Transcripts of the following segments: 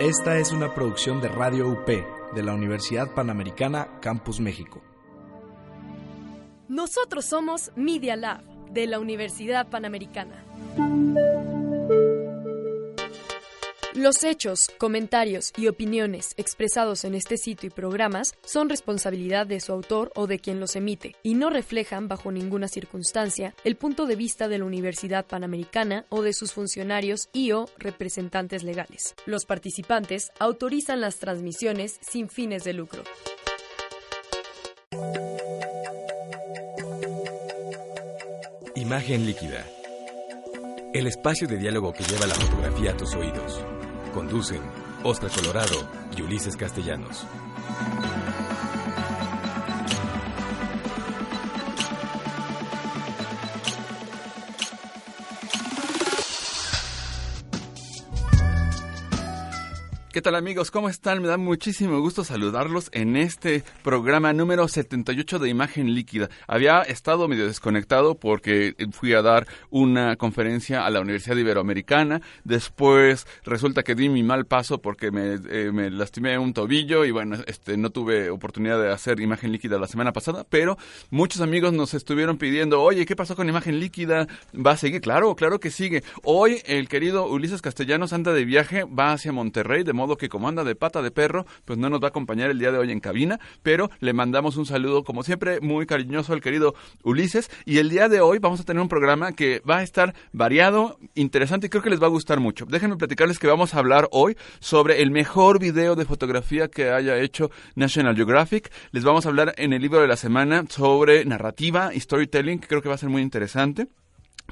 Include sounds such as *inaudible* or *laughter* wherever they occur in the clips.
Esta es una producción de Radio UP de la Universidad Panamericana Campus México. Nosotros somos Media Lab de la Universidad Panamericana. Los hechos, comentarios y opiniones expresados en este sitio y programas son responsabilidad de su autor o de quien los emite y no reflejan bajo ninguna circunstancia el punto de vista de la Universidad Panamericana o de sus funcionarios y o representantes legales. Los participantes autorizan las transmisiones sin fines de lucro. Imagen líquida. El espacio de diálogo que lleva la fotografía a tus oídos. Conducen Oscar Colorado y Ulises Castellanos. ¿Qué tal amigos? ¿Cómo están? Me da muchísimo gusto saludarlos en este programa número 78 de Imagen Líquida. Había estado medio desconectado porque fui a dar una conferencia a la Universidad Iberoamericana. Después resulta que di mi mal paso porque me, eh, me lastimé un tobillo y bueno, este, no tuve oportunidad de hacer Imagen Líquida la semana pasada. Pero muchos amigos nos estuvieron pidiendo, oye, ¿qué pasó con Imagen Líquida? ¿Va a seguir? Claro, claro que sigue. Hoy el querido Ulises Castellanos anda de viaje, va hacia Monterrey, de modo que como anda de pata de perro, pues no nos va a acompañar el día de hoy en cabina, pero le mandamos un saludo como siempre muy cariñoso al querido Ulises y el día de hoy vamos a tener un programa que va a estar variado, interesante y creo que les va a gustar mucho. Déjenme platicarles que vamos a hablar hoy sobre el mejor video de fotografía que haya hecho National Geographic. Les vamos a hablar en el libro de la semana sobre narrativa y storytelling, que creo que va a ser muy interesante.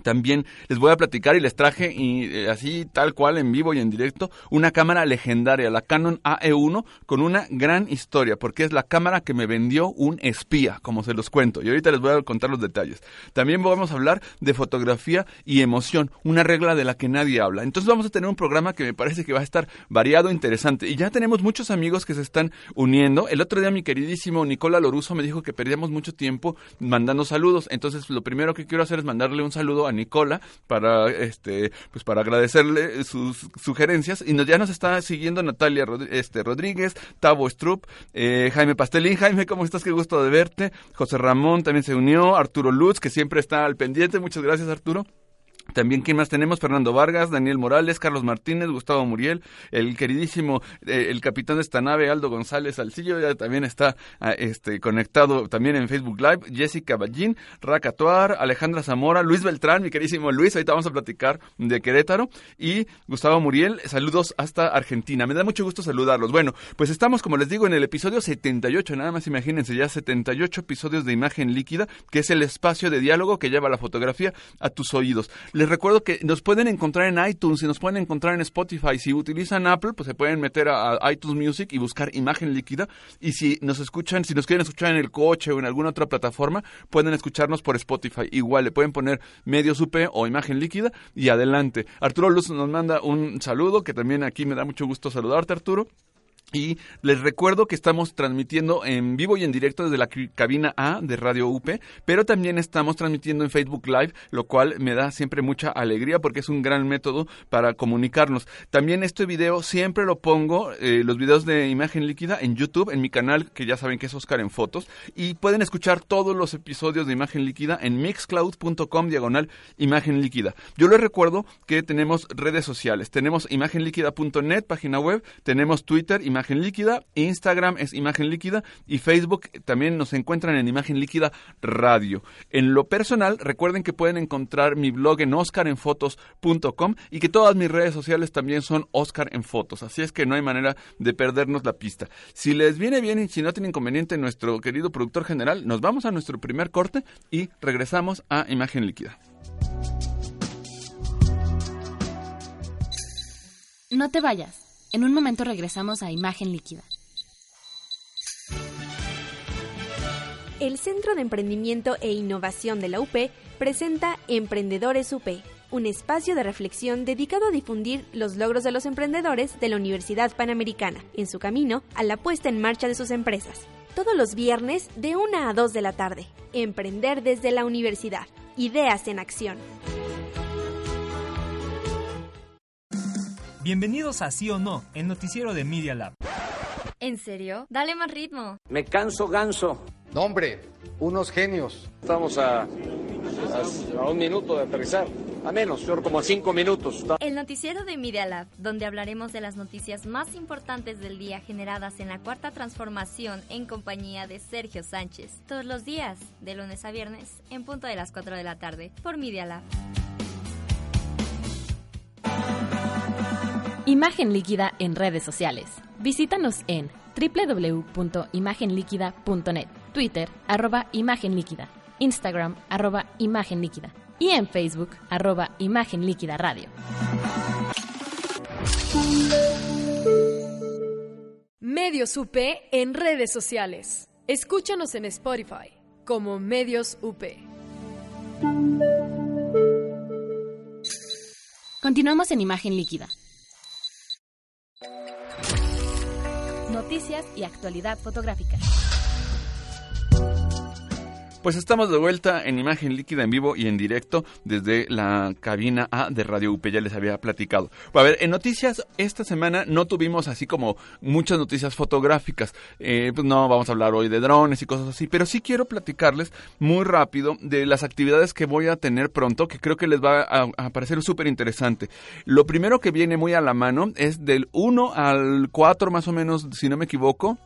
También les voy a platicar y les traje y eh, así tal cual en vivo y en directo una cámara legendaria, la Canon AE1 con una gran historia, porque es la cámara que me vendió un espía, como se los cuento. Y ahorita les voy a contar los detalles. También vamos a hablar de fotografía y emoción, una regla de la que nadie habla. Entonces vamos a tener un programa que me parece que va a estar variado, interesante. Y ya tenemos muchos amigos que se están uniendo. El otro día mi queridísimo Nicola Loruso me dijo que perdíamos mucho tiempo mandando saludos. Entonces lo primero que quiero hacer es mandarle un saludo a Nicola para este pues para agradecerle sus sugerencias y nos, ya nos está siguiendo Natalia este, Rodríguez, Tavo Strupp, eh, Jaime Pastelín, Jaime, ¿cómo estás? Qué gusto de verte. José Ramón también se unió, Arturo Lutz, que siempre está al pendiente. Muchas gracias, Arturo. También, ¿quién más tenemos? Fernando Vargas, Daniel Morales, Carlos Martínez, Gustavo Muriel, el queridísimo, eh, el capitán de esta nave, Aldo González Alcillo, ya también está ah, este, conectado también en Facebook Live, Jessica Ballín, Racatuar, Alejandra Zamora, Luis Beltrán, mi queridísimo Luis, ahorita vamos a platicar de Querétaro, y Gustavo Muriel, saludos hasta Argentina. Me da mucho gusto saludarlos. Bueno, pues estamos, como les digo, en el episodio 78, nada más imagínense, ya 78 episodios de imagen líquida, que es el espacio de diálogo que lleva la fotografía a tus oídos. Recuerdo que nos pueden encontrar en iTunes y nos pueden encontrar en Spotify. Si utilizan Apple, pues se pueden meter a, iTunes Music y buscar imagen líquida. Y si nos escuchan, si nos quieren escuchar en el coche o en alguna otra plataforma, pueden escucharnos por Spotify. Igual le pueden poner medio supe o imagen líquida y adelante. Arturo Luz nos manda un saludo, que también aquí me da mucho gusto saludarte, Arturo. Y les recuerdo que estamos transmitiendo en vivo y en directo desde la cabina A de Radio UP, pero también estamos transmitiendo en Facebook Live, lo cual me da siempre mucha alegría porque es un gran método para comunicarnos. También este video siempre lo pongo, eh, los videos de imagen líquida en YouTube, en mi canal, que ya saben que es Oscar en Fotos, y pueden escuchar todos los episodios de imagen líquida en mixcloud.com diagonal imagen líquida. Yo les recuerdo que tenemos redes sociales, tenemos imagenliquida.net, página web, tenemos Twitter, imagen Imagen Líquida, Instagram es Imagen Líquida y Facebook también nos encuentran en Imagen Líquida Radio. En lo personal, recuerden que pueden encontrar mi blog en oscarenfotos.com y que todas mis redes sociales también son Oscar en Fotos, así es que no hay manera de perdernos la pista. Si les viene bien y si no tiene inconveniente nuestro querido productor general, nos vamos a nuestro primer corte y regresamos a Imagen Líquida. No te vayas. En un momento regresamos a Imagen Líquida. El Centro de Emprendimiento e Innovación de la UP presenta Emprendedores UP, un espacio de reflexión dedicado a difundir los logros de los emprendedores de la Universidad Panamericana en su camino a la puesta en marcha de sus empresas. Todos los viernes de 1 a 2 de la tarde. Emprender desde la universidad. Ideas en acción. Bienvenidos a Sí o No, el noticiero de Media Lab. ¿En serio? Dale más ritmo. Me canso ganso. No, hombre, unos genios. Estamos a, a, un minuto de aterrizar. A menos, como a cinco minutos. El noticiero de Media Lab, donde hablaremos de las noticias más importantes del día generadas en la cuarta transformación en compañía de Sergio Sánchez. Todos los días, de lunes a viernes, en punto de las 4 de la tarde, por Media Lab. Imagen líquida en redes sociales. Visítanos en www.imagenliquida.net, Twitter, arroba Imagen Líquida, Instagram, arroba Imagen Líquida y en Facebook, arroba Imagen Líquida Radio. Medios UP en redes sociales. Escúchanos en Spotify como Medios UP. Continuamos en Imagen Líquida. Noticias y actualidad fotográfica. Pues estamos de vuelta en imagen líquida en vivo y en directo desde la cabina A de Radio UP, ya les había platicado. A ver, en noticias esta semana no tuvimos así como muchas noticias fotográficas. Eh, pues no vamos a hablar hoy de drones y cosas así, pero sí quiero platicarles muy rápido de las actividades que voy a tener pronto, que creo que les va a, a parecer súper interesante. Lo primero que viene muy a la mano es del 1 al 4 más o menos, si no me equivoco,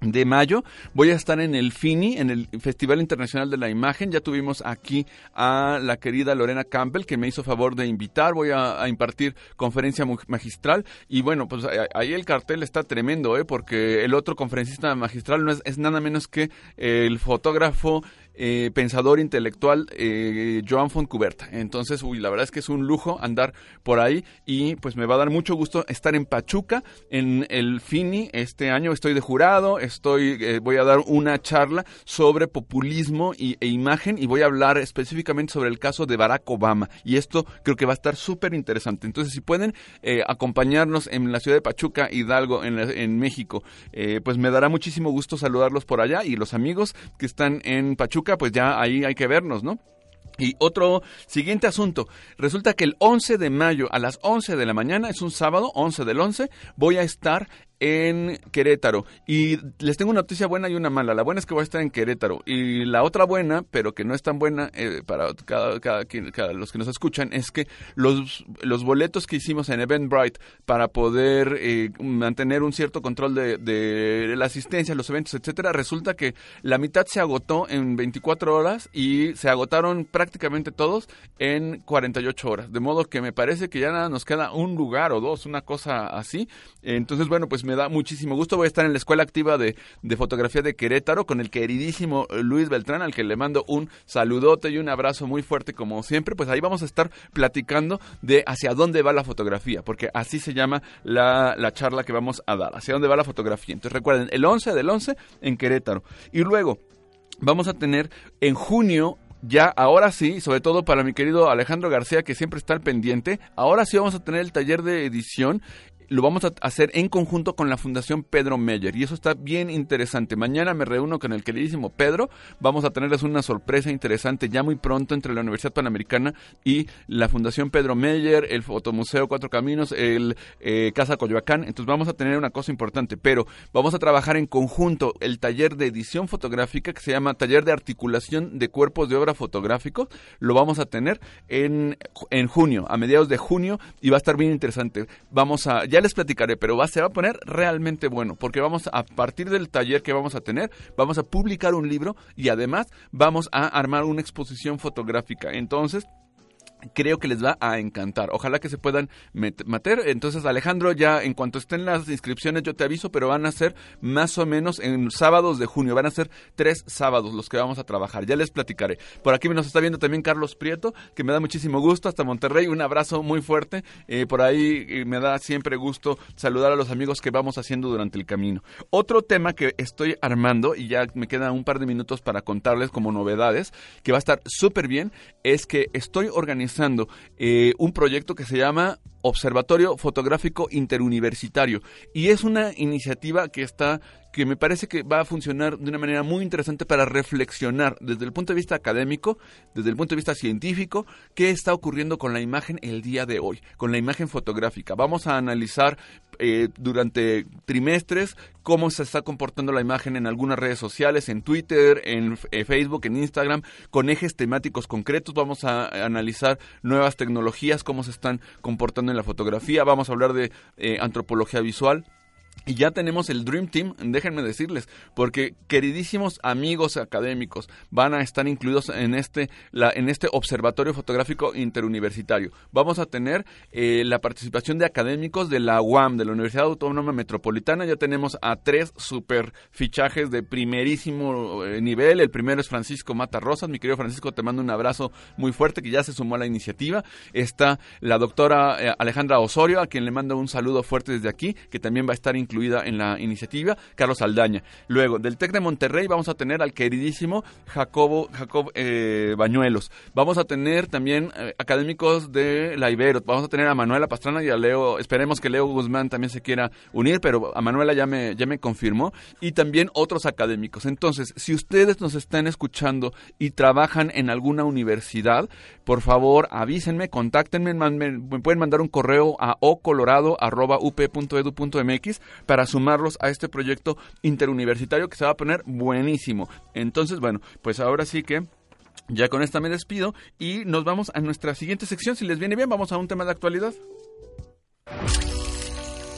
de mayo voy a estar en el FINI, en el Festival Internacional de la Imagen. Ya tuvimos aquí a la querida Lorena Campbell que me hizo favor de invitar. Voy a, impartir conferencia magistral y bueno, pues ahí el cartel está tremendo, ¿eh? porque el otro conferencista magistral no es, es nada menos que el fotógrafo eh, pensador intelectual eh, Joan Fontcuberta. Entonces, uy, la verdad es que es un lujo andar por ahí y pues me va a dar mucho gusto estar en Pachuca en el FINI este año. Estoy de jurado, estoy, eh, voy a dar una charla sobre populismo y, e imagen y voy a hablar específicamente sobre el caso de Barack Obama y esto creo que va a estar súper interesante. Entonces, si pueden acompañarnos en la ciudad de Pachuca, Hidalgo, en, en México, pues me dará muchísimo gusto saludarlos por allá y los amigos que están en Pachuca pues ya ahí hay que vernos, ¿no? Y otro siguiente asunto. Resulta que el 11 de mayo a las 11 de la mañana, es un sábado, 11 del 11, voy a estar en Querétaro. Y les tengo una noticia buena y una mala. La buena es que voy a estar en Querétaro. Y la otra buena, pero que no es tan buena eh, para cada, cada, cada, los que nos escuchan, es que los, los boletos que hicimos en Eventbrite para poder eh, mantener un cierto control de, de, la asistencia, los eventos, etcétera, resulta que la mitad se agotó en 24 horas y se agotaron prácticamente todos en 48 horas. De modo que me parece que ya nada nos queda un lugar o dos, una cosa así. Entonces, bueno, pues me da muchísimo gusto. Voy a estar en la Escuela Activa de, Fotografía de Querétaro con el queridísimo Luis Beltrán, al que le mando un saludote y un abrazo muy fuerte como siempre. Pues ahí vamos a estar platicando de hacia dónde va la fotografía, porque así se llama la, la charla que vamos a dar, hacia dónde va la fotografía. Entonces recuerden, el 11 del 11 en Querétaro. Y luego vamos a tener en junio ya ahora sí, sobre todo para mi querido Alejandro García, que siempre está al pendiente, ahora sí vamos a tener el taller de edición lo vamos a hacer en conjunto con la Fundación Pedro Meyer. Y eso está bien interesante. Mañana me reúno con el queridísimo Pedro, vamos a tenerles una sorpresa interesante ya muy pronto entre la Universidad Panamericana y la Fundación Pedro Meyer, el Fotomuseo Cuatro Caminos, el eh, Casa Coyoacán, entonces vamos a tener una cosa importante, pero vamos a trabajar en conjunto el taller de edición fotográfica que se llama Taller de Articulación de Cuerpos de Obra Fotográficos, lo vamos a tener en, en junio, a mediados de junio y va a estar bien interesante. Vamos a ya les platicaré, pero va, se va a poner realmente bueno, porque vamos a partir del taller que vamos a tener, vamos a publicar un libro y además vamos a armar una exposición fotográfica. Entonces, creo que les va a encantar. Ojalá que se puedan meter. Entonces, Alejandro, ya en cuanto estén las inscripciones, yo te aviso, pero van a ser más o menos en sábados de junio. Van a ser tres sábados los que vamos a trabajar. Ya les platicaré. Por aquí nos está viendo también Carlos Prieto, que me da muchísimo gusto. Hasta Monterrey, un abrazo muy fuerte. Eh, por ahí eh, me da siempre gusto saludar a los amigos que vamos haciendo durante el camino. Otro tema que estoy armando, y ya me quedan un par de minutos para contarles como novedades, que va a estar súper bien, es que estoy organizando eh, un proyecto que se llama Observatorio Fotográfico Interuniversitario y es una iniciativa que está que me parece que va a funcionar de una manera muy interesante para reflexionar desde el punto de vista académico, desde el punto de vista científico, qué está ocurriendo con la imagen el día de hoy, con la imagen fotográfica. Vamos a analizar eh, durante trimestres cómo se está comportando la imagen en algunas redes sociales, en Twitter, en eh, Facebook, en Instagram, con ejes temáticos concretos. Vamos a analizar nuevas tecnologías, cómo se están comportando en la fotografía. Vamos a hablar de eh, antropología visual. Y ya tenemos el Dream Team, déjenme decirles, porque queridísimos amigos académicos van a estar incluidos en este, en este observatorio fotográfico interuniversitario. Vamos a tener eh, la participación de académicos de la UAM, de la Universidad Autónoma Metropolitana. Ya tenemos a tres super fichajes de primerísimo eh, nivel. El primero es Francisco Mata Rosas. Mi querido Francisco, te mando un abrazo muy fuerte que ya se sumó a la iniciativa. Está la doctora eh, Alejandra Osorio, a quien le mando un saludo fuerte desde aquí, que también va a estar incluida en la iniciativa, Carlos Aldaña. Luego, del TEC de Monterrey vamos a tener al queridísimo Jacobo, Jacob eh, Bañuelos. Vamos a tener también eh, académicos de la Ibero. Vamos a tener a Manuela Pastrana y a Leo, esperemos que Leo Guzmán también se quiera unir, pero a Manuela ya me, ya me confirmó. Y también otros académicos. Entonces, si ustedes nos están escuchando y trabajan en alguna universidad, por favor avísenme, contáctenme, me pueden mandar un correo a ocolorado.up.edu.mx para sumarlos a este proyecto interuniversitario que se va a poner buenísimo. Entonces, bueno, pues ahora sí que... Ya con esta me despido y nos vamos a nuestra siguiente sección. Si les viene bien, vamos a un tema de actualidad.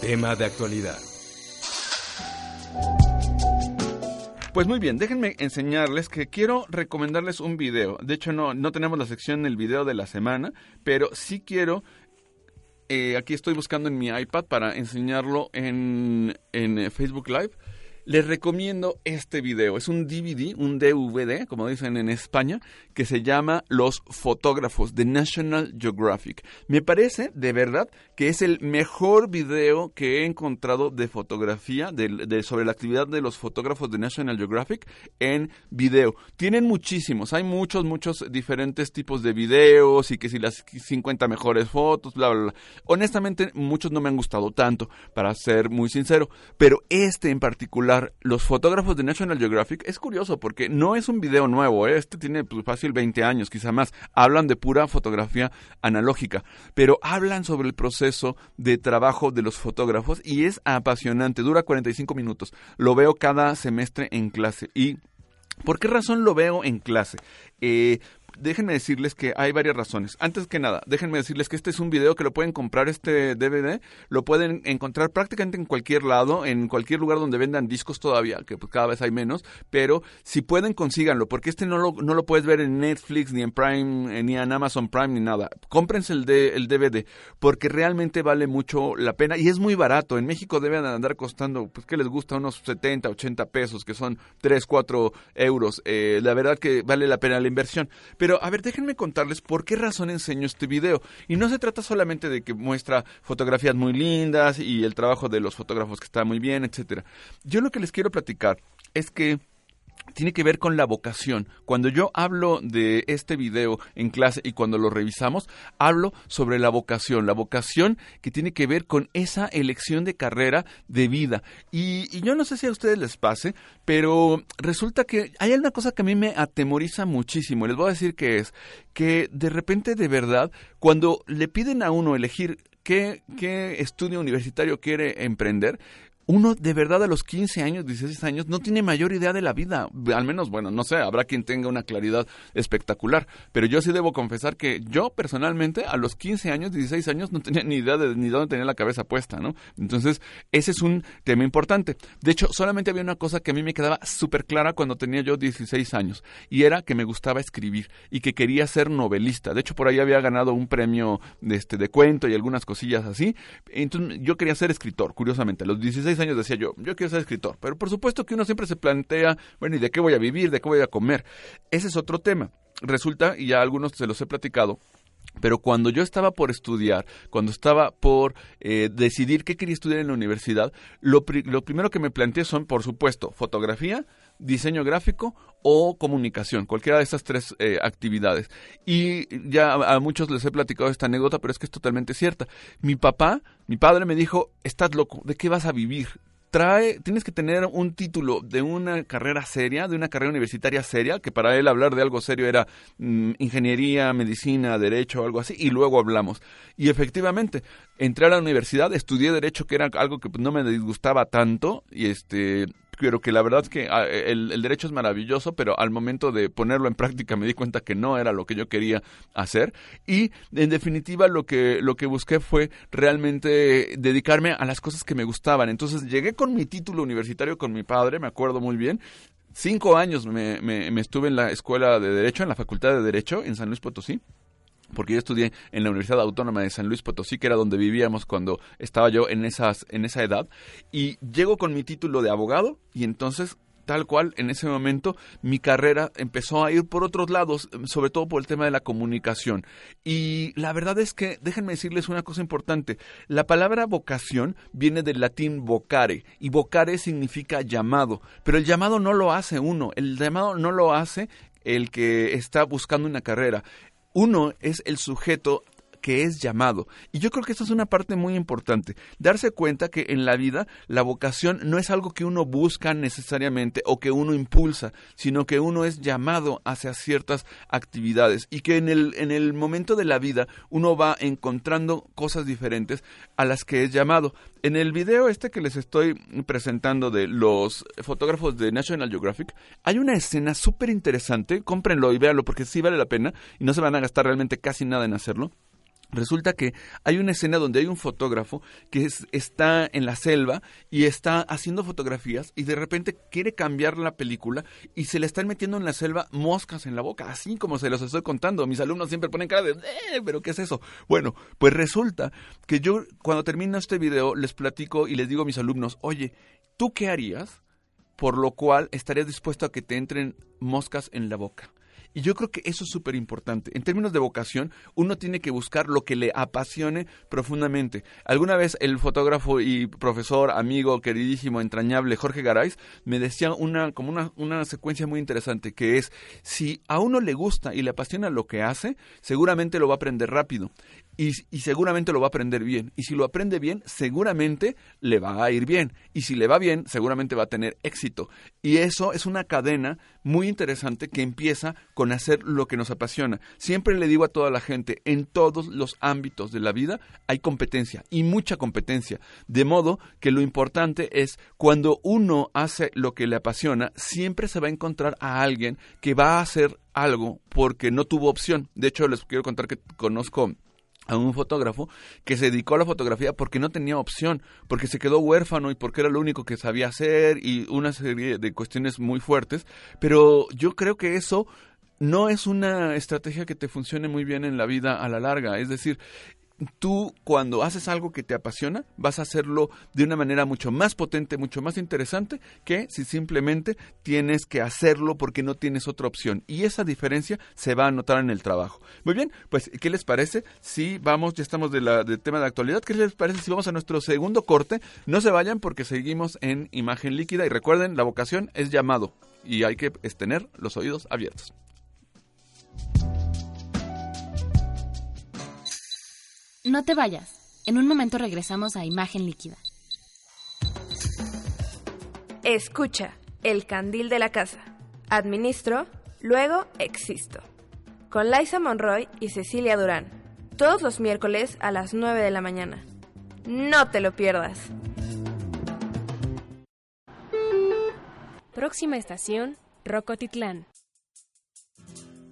Tema de actualidad. Pues muy bien, déjenme enseñarles que quiero recomendarles un video. De hecho, no, no tenemos la sección el video de la semana, pero sí quiero eh, aquí estoy buscando en mi iPad para enseñarlo en, en eh, Facebook Live. Les recomiendo este video. Es un DVD, un DVD, como dicen en España, que se llama Los fotógrafos de National Geographic. Me parece, de verdad, que es el mejor video que he encontrado de fotografía, de, sobre la actividad de los fotógrafos de National Geographic en video. Tienen muchísimos, hay muchos, muchos diferentes tipos de videos y que si las 50 mejores fotos, bla, bla, bla. Honestamente, muchos no me han gustado tanto, para ser muy sincero, pero este en particular los fotógrafos de National Geographic, es curioso porque no es un video nuevo, ¿eh? este tiene pues, fácil 20 años, quizá más. Hablan de pura fotografía analógica, pero hablan sobre el proceso de trabajo de los fotógrafos y es apasionante, dura 45 minutos. Lo veo cada semestre en clase y ¿Por qué razón lo veo en clase? Eh, déjenme decirles que hay varias razones. Antes que nada, déjenme decirles que este es un video que lo pueden comprar, este DVD, lo pueden encontrar prácticamente en cualquier lado, en cualquier lugar donde vendan discos todavía, que pues cada vez hay menos, pero si pueden, consíganlo, porque este no lo, no lo puedes ver en Netflix, ni en Prime, eh, ni en Amazon Prime, ni nada. Cómprense el, el DVD, porque realmente vale mucho la pena y es muy barato. En México deben andar costando, pues, que les gusta? Unos 70, 80 pesos, que son 3, 4 euros. Eh, la verdad que vale la pena la inversión. A ver, déjenme contarles por qué razón enseño este video. Y no se trata solamente de que muestra fotografías muy lindas y el trabajo de los fotógrafos que está muy bien, etcétera. Yo lo que les quiero platicar es que tiene que ver con la vocación. Cuando yo hablo de este video en clase y cuando lo revisamos, hablo sobre la vocación, la vocación que tiene que ver con esa elección de carrera de vida. Y, yo no sé si a ustedes les pase, pero resulta que hay una cosa que a mí me atemoriza muchísimo. Les voy a decir que es que de repente de verdad, cuando le piden a uno elegir qué, qué estudio universitario quiere emprender, uno de verdad a los 15 años, 16 años, no tiene mayor idea de la vida. Al menos, bueno, no sé, habrá quien tenga una claridad espectacular. Pero yo sí debo confesar que yo personalmente a los 15 años, 16 años, no tenía ni idea de ni dónde tenía la cabeza puesta, ¿no? Entonces, ese es un tema importante. De hecho, solamente había una cosa que a mí me quedaba súper clara cuando tenía yo 16 años. Y era que me gustaba escribir y que quería ser novelista. De hecho, por ahí había ganado un premio de, este, de cuento y algunas cosillas así. Entonces, yo quería ser escritor, curiosamente. A los 16 años decía yo, yo quiero ser escritor, pero por supuesto que uno siempre se plantea, bueno, ¿y de qué voy a vivir? ¿De qué voy a comer? Ese es otro tema. Resulta, y ya algunos se los he platicado, pero cuando yo estaba por estudiar, cuando estaba por eh, decidir qué quería estudiar en la universidad, lo, lo, primero que me planteé son, por supuesto, fotografía, diseño gráfico o comunicación, cualquiera de estas tres eh, actividades. Y ya a, muchos les he platicado esta anécdota, pero es que es totalmente cierta. Mi papá, mi padre me dijo, estás loco, ¿de qué vas a vivir? trae, tienes que tener un título de una carrera seria, de una carrera universitaria seria, que para él hablar de algo serio era mm, ingeniería, medicina, derecho, algo así, y luego hablamos. Y efectivamente, entré a la universidad, estudié derecho, que era algo que no me disgustaba tanto, y este, pero que la verdad es que ah, el, derecho es maravilloso, pero al momento de ponerlo en práctica me di cuenta que no era lo que yo quería hacer y en definitiva lo que lo que busqué fue realmente dedicarme a las cosas que me gustaban. Entonces llegué con mi título universitario con mi padre, me acuerdo muy bien. Cinco años me, me estuve en la escuela de Derecho, en la Facultad de Derecho en San Luis Potosí porque yo estudié en la Universidad Autónoma de San Luis Potosí, que era donde vivíamos cuando estaba yo en, esas, en esa edad, y llego con mi título de abogado y entonces tal cual en ese momento mi carrera empezó a ir por otros lados, sobre todo por el tema de la comunicación. Y la verdad es que, déjenme decirles una cosa importante, la palabra vocación viene del latín vocare, y vocare significa llamado, pero el llamado no lo hace uno, el llamado no lo hace el que está buscando una carrera. Uno es el sujeto que es llamado. Y yo creo que esta es una parte muy importante. Darse cuenta que en la vida la vocación no es algo que uno busca necesariamente o que uno impulsa, sino que uno es llamado hacia ciertas actividades y que en el, en el momento de la vida uno va encontrando cosas diferentes a las que es llamado. En el video este que les estoy presentando de los fotógrafos de National Geographic, hay una escena súper interesante, cómprenlo y véanlo porque sí vale la pena y no se van a gastar realmente casi nada en hacerlo. Resulta que hay una escena donde hay un fotógrafo que está en la selva y está haciendo fotografías y de repente quiere cambiar la película y se le están metiendo en la selva moscas en la boca, así como se los estoy contando. Mis alumnos siempre ponen cara de, eh, pero ¿qué es eso? Bueno, pues resulta que yo cuando termino este video les platico y les digo a mis alumnos, oye, ¿tú qué harías? Por lo cual estarías dispuesto a que te entren moscas en la boca. Y yo creo que eso es súper importante. En términos de vocación, uno tiene que buscar lo que le apasione profundamente. Alguna vez el fotógrafo y profesor, amigo, queridísimo, entrañable Jorge Garay me decía una, como una, una secuencia muy interesante, que es, si a uno le gusta y le apasiona lo que hace, seguramente lo va a aprender rápido y, seguramente lo va a aprender bien. Y si lo aprende bien, seguramente le va a ir bien. Y si le va bien, seguramente va a tener éxito. Y eso es una cadena muy interesante que empieza con hacer lo que nos apasiona. Siempre le digo a toda la gente, en todos los ámbitos de la vida hay competencia y mucha competencia. De modo que lo importante es cuando uno hace lo que le apasiona, siempre se va a encontrar a alguien que va a hacer algo porque no tuvo opción. De hecho, les quiero contar que conozco a un fotógrafo que se dedicó a la fotografía porque no tenía opción, porque se quedó huérfano y porque era lo único que sabía hacer y una serie de cuestiones muy fuertes, pero yo creo que eso no es una estrategia que te funcione muy bien en la vida a la larga, es decir, tú cuando haces algo que te apasiona, vas a hacerlo de una manera mucho más potente, mucho más interesante que si simplemente tienes que hacerlo porque no tienes otra opción. Y esa diferencia se va a notar en el trabajo. Muy bien, pues ¿qué les parece? Si vamos, ya estamos de la de tema de actualidad, ¿qué les parece si vamos a nuestro segundo corte? No se vayan porque seguimos en imagen líquida y recuerden, la vocación es llamado y hay que tener los oídos abiertos. No te vayas. En un momento regresamos a Imagen Líquida. Escucha, el candil de la casa. Administro, luego existo. Con Liza Monroy y Cecilia Durán. Todos los miércoles a las 9 de la mañana. No te lo pierdas. Próxima estación, Rocotitlán.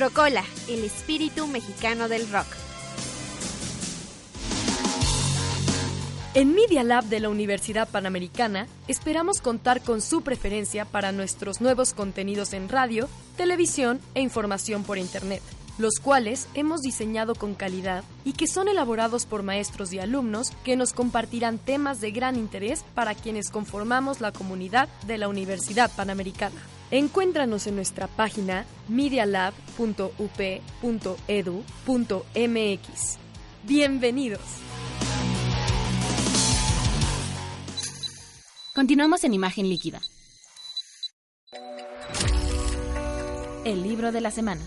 Rocola, el espíritu mexicano del rock. En Media Lab de la Universidad Panamericana esperamos contar con su preferencia para nuestros nuevos contenidos en radio, televisión e información por Internet, los cuales hemos diseñado con calidad y que son elaborados por maestros y alumnos que nos compartirán temas de gran interés para quienes conformamos la comunidad de la Universidad Panamericana. Encuéntranos en nuestra página medialab.up.edu.mx. Bienvenidos. Continuamos en imagen líquida. El libro de la semana.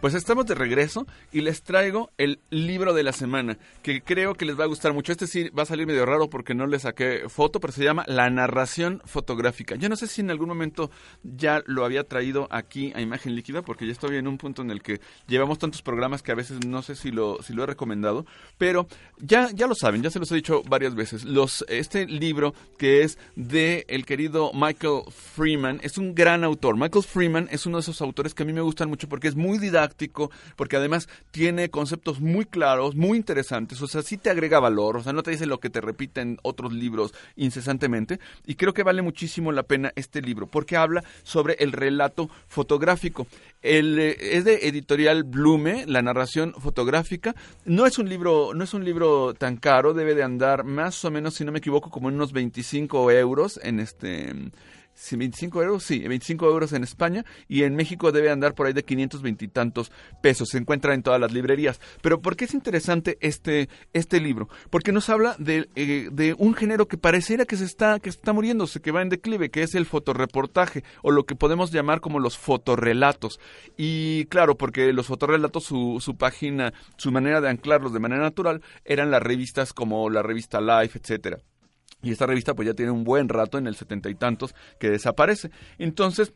Pues estamos de regreso y les traigo el libro de la semana, que creo que les va a gustar mucho. Este sí va a salir medio raro porque no le saqué foto, pero se llama La narración fotográfica. Yo no sé si en algún momento ya lo había traído aquí a imagen líquida, porque ya estoy en un punto en el que llevamos tantos programas que a veces no sé si lo, si lo he recomendado, pero ya, ya lo saben, ya se los he dicho varias veces. Este libro que es de el querido Michael Freeman, es un gran autor. Michael Freeman es uno de esos autores que a mí me gustan mucho porque es muy didáctico porque además tiene conceptos muy claros, muy interesantes, o sea, sí te agrega valor, o sea, no te dice lo que te repiten otros libros incesantemente, y creo que vale muchísimo la pena este libro, porque habla sobre el relato fotográfico. El, eh, es de editorial Blume, la narración fotográfica. No es un libro, no es un libro tan caro, debe de andar más o menos, si no me equivoco, como unos 25 euros en este 25 euros, sí, 25 euros en España y en México debe andar por ahí de 520 y tantos pesos. Se encuentra en todas las librerías. Pero ¿por qué es interesante este, este libro? Porque nos habla de, eh, de un género que pareciera que se está, que está muriéndose, que va en declive, que es el fotoreportaje o lo que podemos llamar como los fotorrelatos. Y claro, porque los fotorrelatos, su, su página, su manera de anclarlos de manera natural eran las revistas como la revista Life, etcétera. Y esta revista pues ya tiene un buen rato en el setenta y tantos que desaparece. Entonces,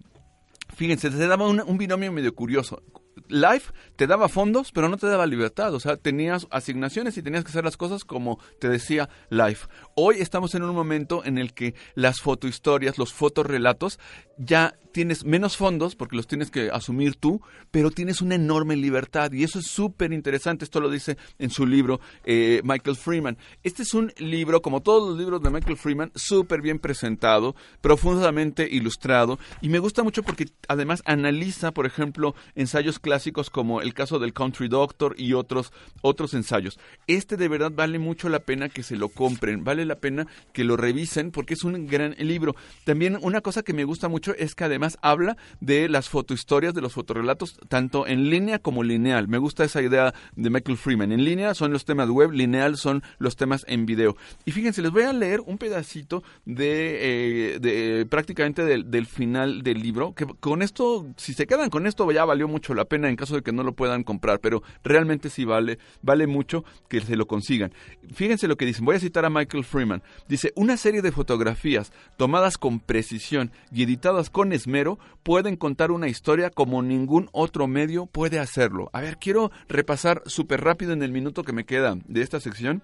fíjense, se daba un, binomio medio curioso. Life te daba fondos, pero no te daba libertad. O sea, tenías asignaciones y tenías que hacer las cosas como te decía Life. Hoy estamos en un momento en el que las fotohistorias, los fotorrelatos, ya tienes menos fondos porque los tienes que asumir tú, pero tienes una enorme libertad y eso es súper interesante. Esto lo dice en su libro eh, Michael Freeman. Este es un libro, como todos los libros de Michael Freeman, súper bien presentado, profundamente ilustrado y me gusta mucho porque además analiza, por ejemplo, ensayos clásicos como el caso del Country Doctor y otros, otros ensayos. Este de verdad vale mucho la pena que se lo compren, vale la pena que lo revisen porque es un gran libro. También una cosa que me gusta mucho es que además habla de las fotohistorias, de los fotorrelatos, tanto en línea como lineal. Me gusta esa idea de Michael Freeman. En línea son los temas web, lineal son los temas en video. Y fíjense, les voy a leer un pedacito de, eh, prácticamente del, final del libro, que con esto, si se quedan con esto, ya valió mucho la pena en caso de que no lo puedan comprar, pero realmente sí vale, vale mucho que se lo consigan. Fíjense lo que dicen, voy a citar a Michael Freeman. Dice, una serie de fotografías tomadas con precisión y editadas con esmero pueden contar una historia como ningún otro medio puede hacerlo. A ver, quiero repasar súper rápido en el minuto que me queda de esta sección.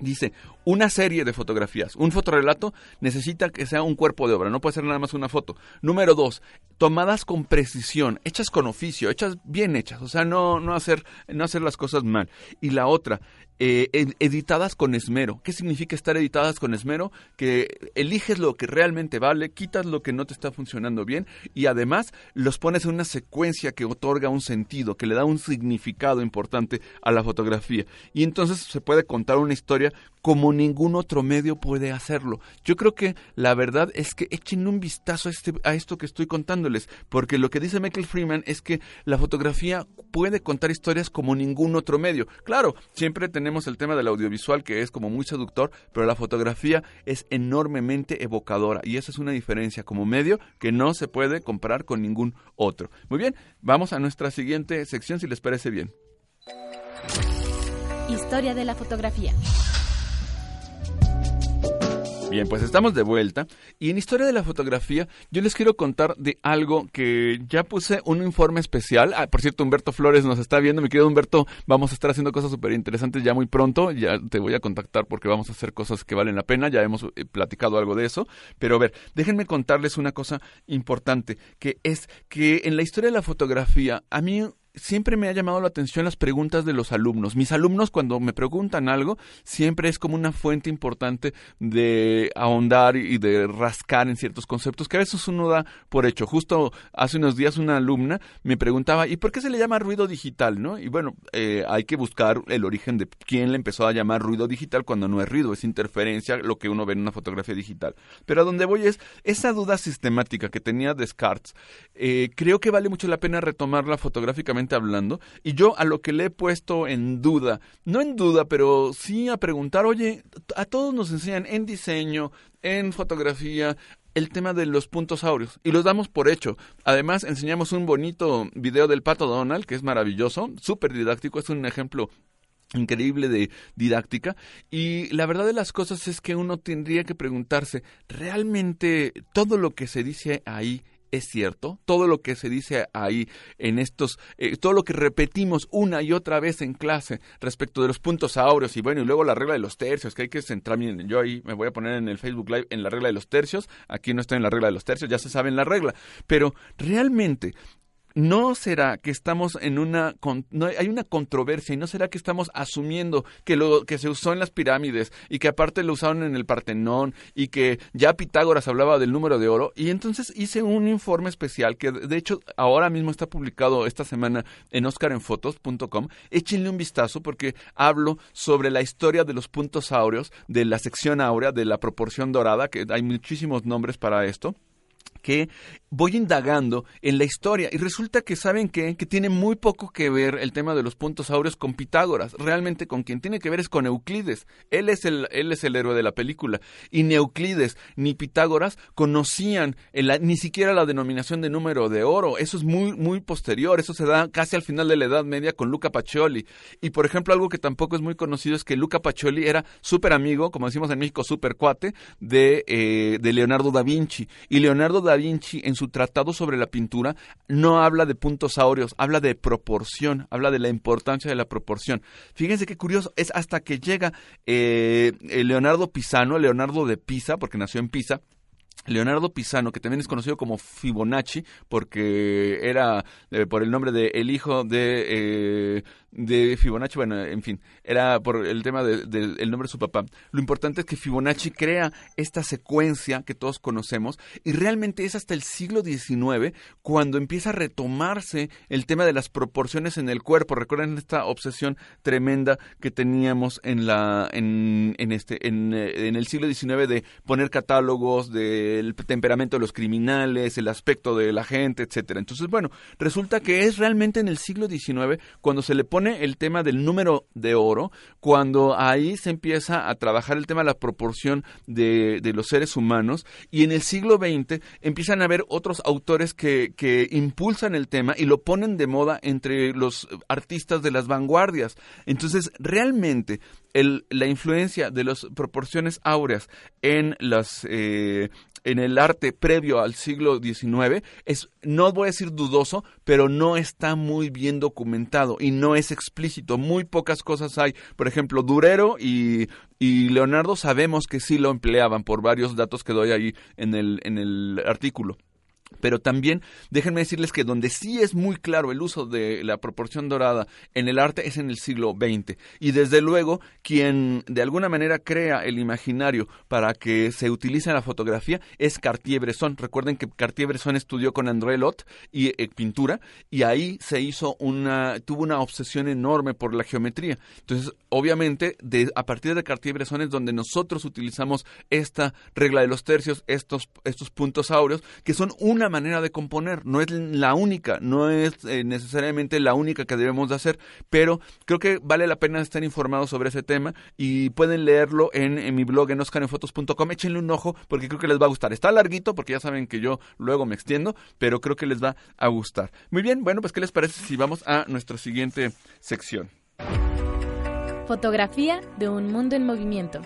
Dice, una serie de fotografías. Un fotorrelato necesita que sea un cuerpo de obra, no puede ser nada más una foto. Número dos, tomadas con precisión, hechas con oficio, hechas bien hechas, o sea, no, no, hacer, no hacer las cosas mal. Y la otra, eh, editadas con esmero. ¿Qué significa estar editadas con esmero? Que eliges lo que realmente vale, quitas lo que no te está funcionando bien y además los pones en una secuencia que otorga un sentido, que le da un significado importante a la fotografía. Y entonces se puede contar una historia como ningún otro medio puede hacerlo. Yo creo que la verdad es que echen un vistazo a, este, a esto que estoy contándoles, porque lo que dice Michael Freeman es que la fotografía puede contar historias como ningún otro medio. Claro, siempre tenemos el tema del audiovisual que es como muy seductor, pero la fotografía es enormemente evocadora y esa es una diferencia como medio que no se puede comparar con ningún otro. Muy bien, vamos a nuestra siguiente sección si les parece bien. Historia de la fotografía. Bien, pues estamos de vuelta y en Historia de la Fotografía yo les quiero contar de algo que ya puse un informe especial. Ah, por cierto, Humberto Flores nos está viendo. Mi querido Humberto, vamos a estar haciendo cosas súper interesantes ya muy pronto. Ya te voy a contactar porque vamos a hacer cosas que valen la pena. Ya hemos eh, platicado algo de eso. Pero a ver, déjenme contarles una cosa importante, que es que en la historia de la fotografía a mí siempre me ha llamado la atención las preguntas de los alumnos. Mis alumnos cuando me preguntan algo, siempre es como una fuente importante de ahondar y de rascar en ciertos conceptos que a veces uno da por hecho. Justo hace unos días una alumna me preguntaba, ¿y por qué se le llama ruido digital? ¿no? Y bueno, eh, hay que buscar el origen de quién le empezó a llamar ruido digital cuando no es ruido, es interferencia, lo que uno ve en una fotografía digital. Pero a donde voy es esa duda sistemática que tenía Descartes, eh, creo que vale mucho la pena retomarla fotográficamente hablando. Y yo a lo que le he puesto en duda, no en duda, pero sí a preguntar, oye, a todos nos enseñan en diseño, en fotografía, el tema de los puntos áureos y los damos por hecho. Además, enseñamos un bonito video del pato Donald, que es maravilloso, súper didáctico, es un ejemplo increíble de didáctica y la verdad de las cosas es que uno tendría que preguntarse, ¿realmente todo lo que se dice ahí es cierto, todo lo que se dice ahí en estos, eh, todo lo que repetimos una y otra vez en clase respecto de los puntos áureos y bueno, y luego la regla de los tercios, que hay que centrar, miren, yo ahí me voy a poner en el Facebook Live en la regla de los tercios, aquí no estoy en la regla de los tercios, ya se sabe en la regla, pero realmente ¿no será que estamos en una no hay una controversia y no será que estamos asumiendo que lo que se usó en las pirámides y que aparte lo usaron en el Partenón y que ya Pitágoras hablaba del número de oro y entonces hice un informe especial que de hecho ahora mismo está publicado esta semana en oscarenfotos.com. Échenle un vistazo porque hablo sobre la historia de los puntos áureos, de la sección áurea, de la proporción dorada, que hay muchísimos nombres para esto que voy indagando en la historia y resulta que saben qué? que tiene muy poco que ver el tema de los puntos áureos con Pitágoras, realmente con quien tiene que ver es con Euclides. Él es el él es el héroe de la película y ni Euclides ni Pitágoras conocían ni siquiera la denominación de número de oro, eso es muy muy posterior, eso se da casi al final de la Edad Media con Luca Pacioli. Y por ejemplo, algo que tampoco es muy conocido es que Luca Pacioli era súper amigo, como decimos en México, súper cuate de, eh, de Leonardo da Vinci. Y Leonardo da Vinci en su tratado sobre la pintura no habla de puntos áureos, habla de proporción, habla de la importancia de la proporción. Fíjense qué curioso, es hasta que llega eh, Leonardo Pisano, Leonardo de Pisa, porque nació en Pisa, Leonardo Pisano, que también es conocido como Fibonacci, porque era eh, por el nombre de el hijo de eh, de Fibonacci, bueno, en fin, era por el tema del nombre de su papá. Lo importante es que Fibonacci crea esta secuencia que todos conocemos y realmente es hasta el siglo XIX cuando empieza a retomarse el tema de las proporciones en el cuerpo. Recuerden esta obsesión tremenda que teníamos en la en, en este en, eh, en el siglo XIX de poner catálogos del temperamento de los criminales, el aspecto de la gente, etcétera. Entonces, bueno, resulta que es realmente en el siglo XIX cuando se le pone el tema del número de oro cuando ahí se empieza a trabajar el tema de la proporción de, los seres humanos y en el siglo XX empiezan a haber otros autores que, que impulsan el tema y lo ponen de moda entre los artistas de las vanguardias. Entonces, realmente el, la influencia de las proporciones áureas en las eh, en el arte previo al siglo XIX es, no voy a decir dudoso, pero no está muy bien documentado y no es explícito. Muy pocas cosas hay. Por ejemplo, Durero y, y Leonardo sabemos que sí lo empleaban por varios datos que doy ahí en el, en el artículo. Pero también déjenme decirles que donde sí es muy claro el uso de la proporción dorada en el arte es en el siglo XX. Y desde luego, quien de alguna manera crea el imaginario para que se utilice en la fotografía es Cartier-Bresson. Recuerden que Cartier-Bresson estudió con André Lot y eh, pintura y ahí se hizo una tuvo una obsesión enorme por la geometría. Entonces, obviamente, de, a partir de Cartier-Bresson es donde nosotros utilizamos esta regla de los tercios, estos estos puntos áureos que son una manera de componer, no es la única, no es eh, necesariamente la única que debemos de hacer, pero creo que vale la pena estar informados sobre ese tema y pueden leerlo en, mi blog en oscarenfotos.com, échenle un ojo porque creo que les va a gustar. Está larguito porque ya saben que yo luego me extiendo, pero creo que les va a gustar. Muy bien, bueno, pues ¿qué les parece si vamos a nuestra siguiente sección? Fotografía de un mundo en movimiento.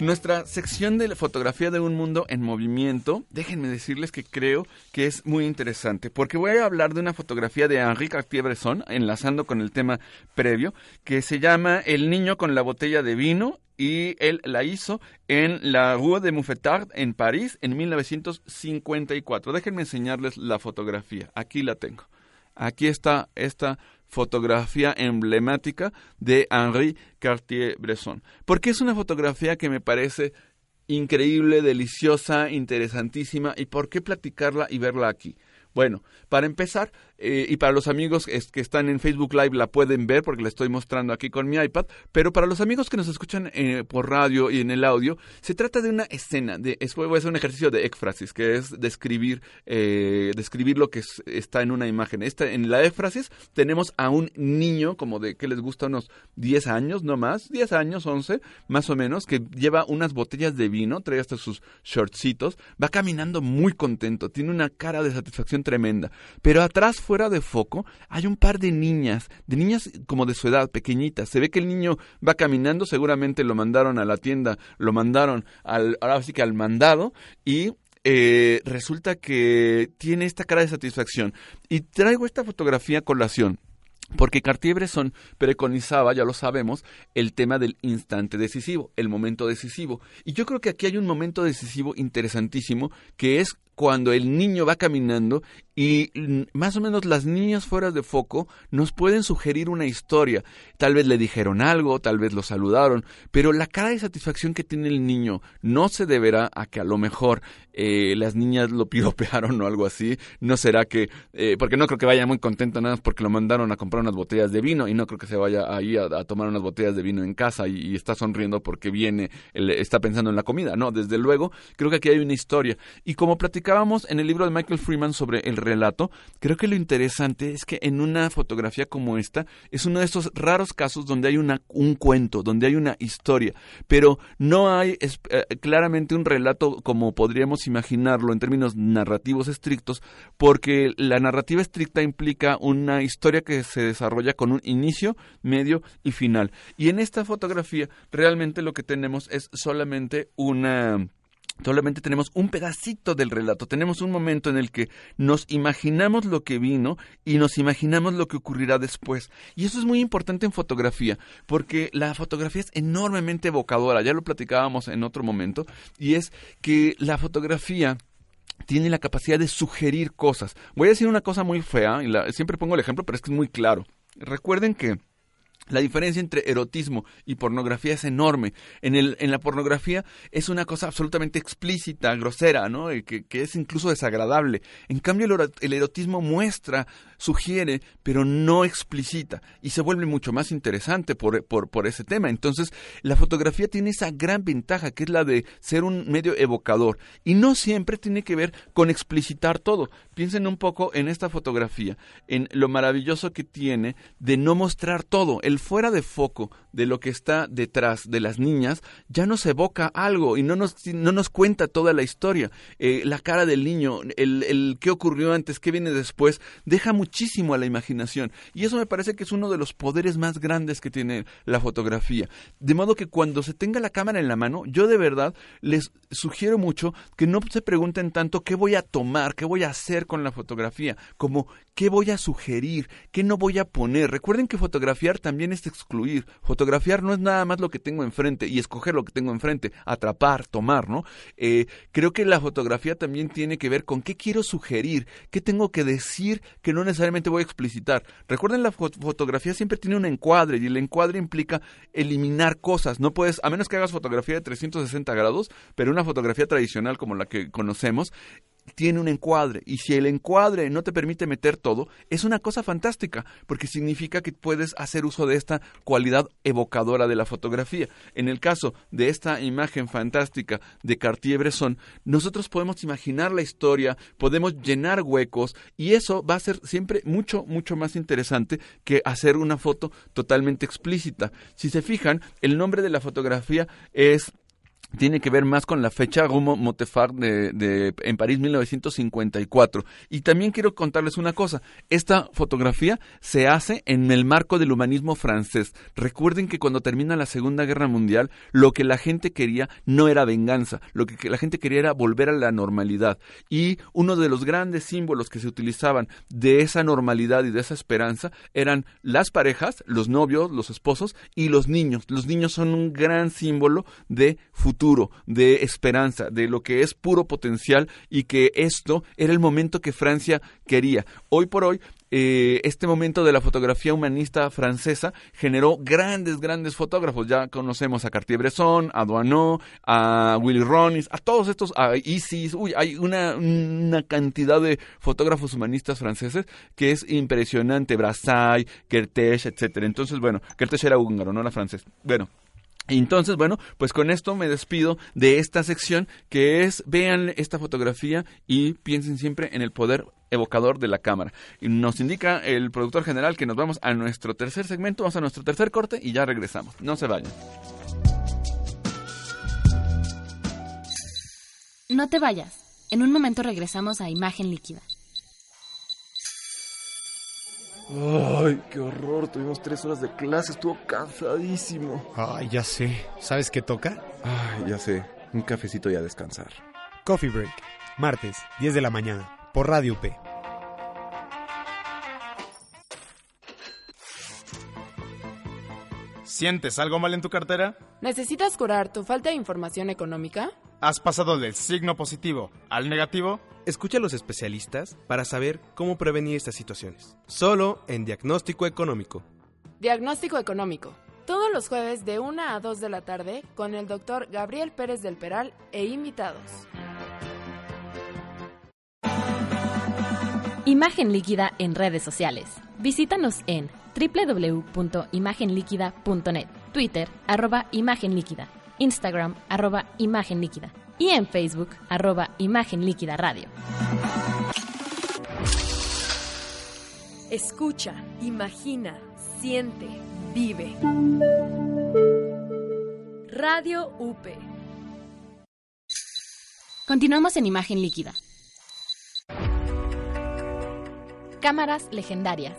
Nuestra sección de la fotografía de un mundo en movimiento, déjenme decirles que creo que es muy interesante, porque voy a hablar de una fotografía de Henri Cartier-Bresson, enlazando con el tema previo, que se llama El niño con la botella de vino y él la hizo en la Rue de Mouffetard en París en 1954. Déjenme enseñarles la fotografía. Aquí la tengo. Aquí está esta fotografía emblemática de Henri Cartier-Bresson. Porque es una fotografía que me parece increíble, deliciosa, interesantísima. ¿Y por qué platicarla y verla aquí? Bueno, para empezar, eh, y para los amigos que están en Facebook Live la pueden ver porque la estoy mostrando aquí con mi iPad, pero para los amigos que nos escuchan eh, por radio y en el audio, se trata de una escena, de, es, voy a hacer un ejercicio de éfrasis, que es describir, eh, describir lo que está en una imagen. Esta, en la éfrasis tenemos a un niño como de, que les gusta? Unos 10 años, no más, 10 años, 11, más o menos, que lleva unas botellas de vino, trae hasta sus shortcitos, va caminando muy contento, tiene una cara de satisfacción tremenda, pero atrás fuera de foco hay un par de niñas, de niñas como de su edad, pequeñitas. Se ve que el niño va caminando, seguramente lo mandaron a la tienda, lo mandaron al, ahora sí que al mandado y eh, resulta que tiene esta cara de satisfacción. Y traigo esta fotografía a colación. Porque Cartier-Bresson preconizaba, ya lo sabemos, el tema del instante decisivo, el momento decisivo. Y yo creo que aquí hay un momento decisivo interesantísimo, que es cuando el niño va caminando y más o menos las niñas fuera de foco nos pueden sugerir una historia. Tal vez le dijeron algo, tal vez lo saludaron, pero la cara de satisfacción que tiene el niño no se deberá a que a lo mejor eh, las niñas lo *laughs* piropearon o algo así. No será que, eh, porque no creo que vaya muy contento nada más porque lo mandaron a comprar unas botellas de vino y no creo que se vaya ahí a, tomar unas botellas de vino en casa y, está sonriendo porque viene, está pensando en la comida. No, desde luego, creo que aquí hay una historia. Y como platicábamos en el libro de Michael Freeman sobre el relato, creo que lo interesante es que en una fotografía como esta es uno de esos raros casos donde hay una, un cuento, donde hay una historia, pero no hay eh, claramente un relato como podríamos imaginarlo en términos narrativos estrictos, porque la narrativa estricta implica una historia que se desarrolla con un inicio, medio y final. Y en esta fotografía realmente lo que tenemos es solamente una solamente tenemos un pedacito del relato, tenemos un momento en el que nos imaginamos lo que vino y nos imaginamos lo que ocurrirá después. Y eso es muy importante en fotografía, porque la fotografía es enormemente evocadora, ya lo platicábamos en otro momento, y es que la fotografía tiene la capacidad de sugerir cosas. Voy a decir una cosa muy fea, y siempre pongo el ejemplo, pero es que es muy claro. Recuerden que la diferencia entre erotismo y pornografía es enorme. En, el, en la pornografía es una cosa absolutamente explícita, grosera, ¿no? Que, que es incluso desagradable. En cambio, el, erotismo muestra, sugiere, pero no explicita. Y se vuelve mucho más interesante por, por, por ese tema. Entonces, la fotografía tiene esa gran ventaja, que es la de ser un medio evocador. Y no siempre tiene que ver con explicitar todo. Piensen un poco en esta fotografía, en lo maravilloso que tiene de no mostrar todo. Fuera de foco de lo que está detrás de las niñas ya nos evoca algo y no nos, no nos cuenta toda la historia. Eh, la cara del niño, el, el qué ocurrió antes, qué viene después, deja muchísimo a la imaginación. Y eso me parece que es uno de los poderes más grandes que tiene la fotografía. De modo que cuando se tenga la cámara en la mano, yo de verdad les sugiero mucho que no se pregunten tanto qué voy a tomar, qué voy a hacer con la fotografía, como qué voy a sugerir, qué no voy a poner. Recuerden que fotografiar también es excluir. Fotografiar no es nada más lo que tengo enfrente y escoger lo que tengo enfrente, atrapar, tomar, ¿no? Eh, creo que la fotografía también tiene que ver con qué quiero sugerir, qué tengo que decir que no necesariamente voy a explicitar. Recuerden, la fotografía siempre tiene un encuadre y el encuadre implica eliminar cosas. No puedes, a menos que hagas fotografía de 360 grados, pero una fotografía tradicional como la que conocemos, tiene un encuadre y si el encuadre no te permite meter todo, es una cosa fantástica porque significa que puedes hacer uso de esta cualidad evocadora de la fotografía. En el caso de esta imagen fantástica de Cartier-Bresson, nosotros podemos imaginar la historia, podemos llenar huecos y eso va a ser siempre mucho, mucho más interesante que hacer una foto totalmente explícita. Si se fijan, el nombre de la fotografía es tiene que ver más con la fecha Rumo Motefar de, de, en París 1954. Y también quiero contarles una cosa. Esta fotografía se hace en el marco del humanismo francés. Recuerden que cuando termina la Segunda Guerra Mundial, lo que la gente quería no era venganza. Lo que la gente quería era volver a la normalidad. Y uno de los grandes símbolos que se utilizaban de esa normalidad y de esa esperanza eran las parejas, los novios, los esposos y los niños. Los niños son un gran símbolo de futuro de esperanza, de lo que es puro potencial y que esto era el momento que Francia quería. Hoy por hoy eh, este momento de la fotografía humanista francesa generó grandes, grandes fotógrafos. Ya conocemos a Cartier-Bresson, a Doisneau, a Willy Ronis, a todos estos, a Isis. Uy, hay una, una cantidad de fotógrafos humanistas franceses que es impresionante. Brassai, Kertész, etcétera. Entonces, bueno, Kertész era húngaro, no era francés. Bueno, entonces, bueno, pues con esto me despido de esta sección que es, vean esta fotografía y piensen siempre en el poder evocador de la cámara. Nos indica el productor general que nos vamos a nuestro tercer segmento, vamos a nuestro tercer corte y ya regresamos. No se vayan. No te vayas. En un momento regresamos a Imagen Líquida. Ay, qué horror. Tuvimos tres horas de clase. Estuvo cansadísimo. Ay, ya sé. ¿Sabes qué toca? Ay, ya sé. Un cafecito y a descansar. Coffee Break. Martes, 10 de la mañana. Por Radio P. ¿Sientes algo mal en tu cartera? ¿Necesitas curar tu falta de información económica? ¿Has pasado del signo positivo al negativo? Escucha a los especialistas para saber cómo prevenir estas situaciones. Solo en Diagnóstico Económico. Diagnóstico Económico. Todos los jueves de 1 a 2 de la tarde con el doctor Gabriel Pérez del Peral e invitados. Imagen líquida en redes sociales. Visítanos en www.imagenliquida.net, Twitter, arroba Imagen Líquida, Instagram, arroba Imagen Líquida y en Facebook, arroba Imagen Líquida Radio. Escucha, imagina, siente, vive. Radio UP. Continuamos en Imagen Líquida. Cámaras legendarias.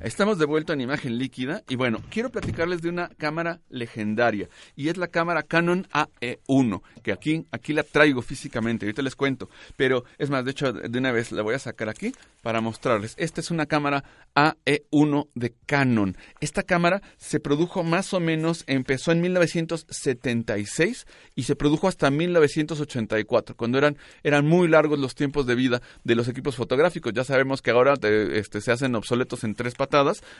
Estamos de vuelta en imagen líquida y bueno, quiero platicarles de una cámara legendaria y es la cámara Canon AE1, que aquí, aquí la traigo físicamente, ahorita les cuento, pero es más, de hecho, de una vez la voy a sacar aquí para mostrarles. Esta es una cámara AE1 de Canon. Esta cámara se produjo más o menos, empezó en 1976 y se produjo hasta 1984, cuando eran, eran muy largos los tiempos de vida de los equipos fotográficos. Ya sabemos que ahora este, se hacen obsoletos en tres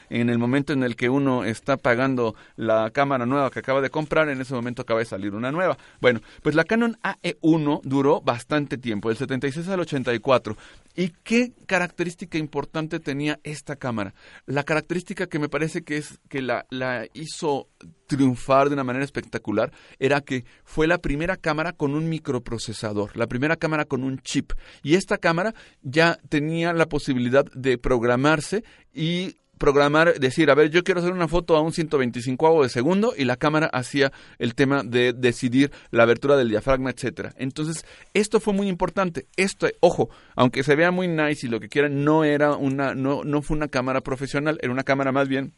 En el momento en el que uno está pagando la cámara nueva que acaba de comprar, en ese momento acaba de salir una nueva. Bueno, pues la Canon AE1 duró bastante tiempo, del 76 al 84. ¿Y qué característica importante tenía esta cámara? La característica que me parece que es que la, la hizo triunfar de una manera espectacular era que fue la primera cámara con un microprocesador, la primera cámara con un chip. Y esta cámara ya tenía la posibilidad de programarse y programar, decir, a ver, yo quiero hacer una foto a un 125 de segundo y la cámara hacía el tema de decidir la abertura del diafragma, etcétera. Entonces, esto fue muy importante. Esto, ojo, aunque se vea muy nice y lo que quieran, no era una, no, no fue una cámara profesional, era una cámara más bien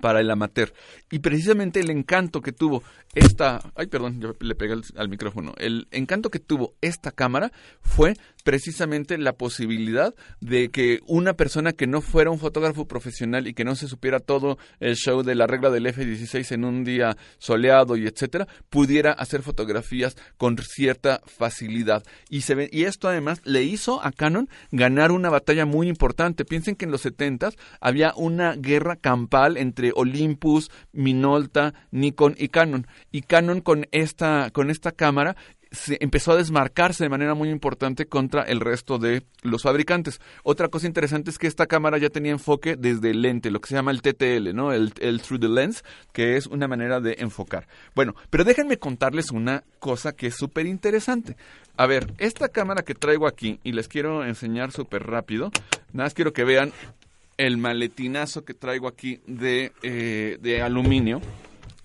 para el amateur. Y precisamente el encanto que tuvo esta, ay perdón, yo le pegué al, al, micrófono, el encanto que tuvo esta cámara fue precisamente la posibilidad de que una persona que no fuera un fotógrafo profesional y que no se supiera todo el show de la regla del F-16 en un día soleado y etcétera, pudiera hacer fotografías con cierta facilidad. Y, se ve, y esto además le hizo a Canon ganar una batalla muy importante. Piensen que en los 70 había una guerra campal entre Olympus, Minolta, Nikon y Canon. Y Canon con esta, con esta cámara se empezó a desmarcarse de manera muy importante contra el resto de los fabricantes. Otra cosa interesante es que esta cámara ya tenía enfoque desde el lente, lo que se llama el TTL, el Through the Lens, que es una manera de enfocar. Bueno, pero déjenme contarles una cosa que es súper interesante. A ver, esta cámara que traigo aquí, y les quiero enseñar súper rápido, nada más quiero que vean el maletinazo que traigo aquí de, eh, de aluminio.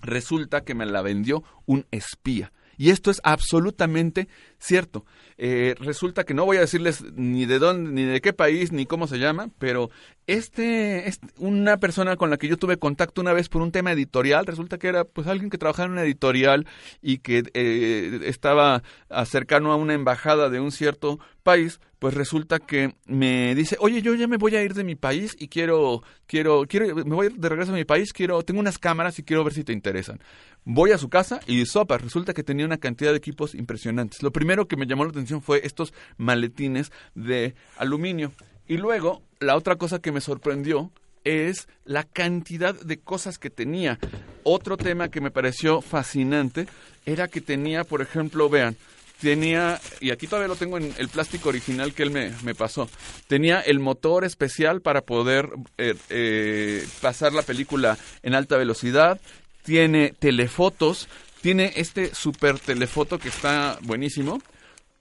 resulta que me la vendió un espía. Y esto es absolutamente cierto. Eh, resulta que no voy a decirles ni de dónde, ni de qué país, ni cómo se llama, pero este, es una persona con la que yo tuve contacto una vez por un tema editorial, resulta que era pues alguien que trabajaba en una editorial y que eh, estaba cercano a una embajada de un cierto país, pues resulta que me dice, oye, yo ya me voy a ir de mi país y quiero, quiero, quiero, me voy de regreso a mi país, quiero, tengo unas cámaras y quiero ver si te interesan. Voy a su casa y sopa, resulta que tenía una cantidad de equipos impresionantes. Lo primero que me llamó la atención fue estos maletines de aluminio. Y luego, la otra cosa que me sorprendió es la cantidad de cosas que tenía. Otro tema que me pareció fascinante era que tenía, por ejemplo, vean, tenía, y aquí todavía lo tengo en el plástico original que él me, me pasó, tenía el motor especial para poder eh, eh, pasar la película en alta velocidad, tiene telefotos, tiene este super telefoto que está buenísimo,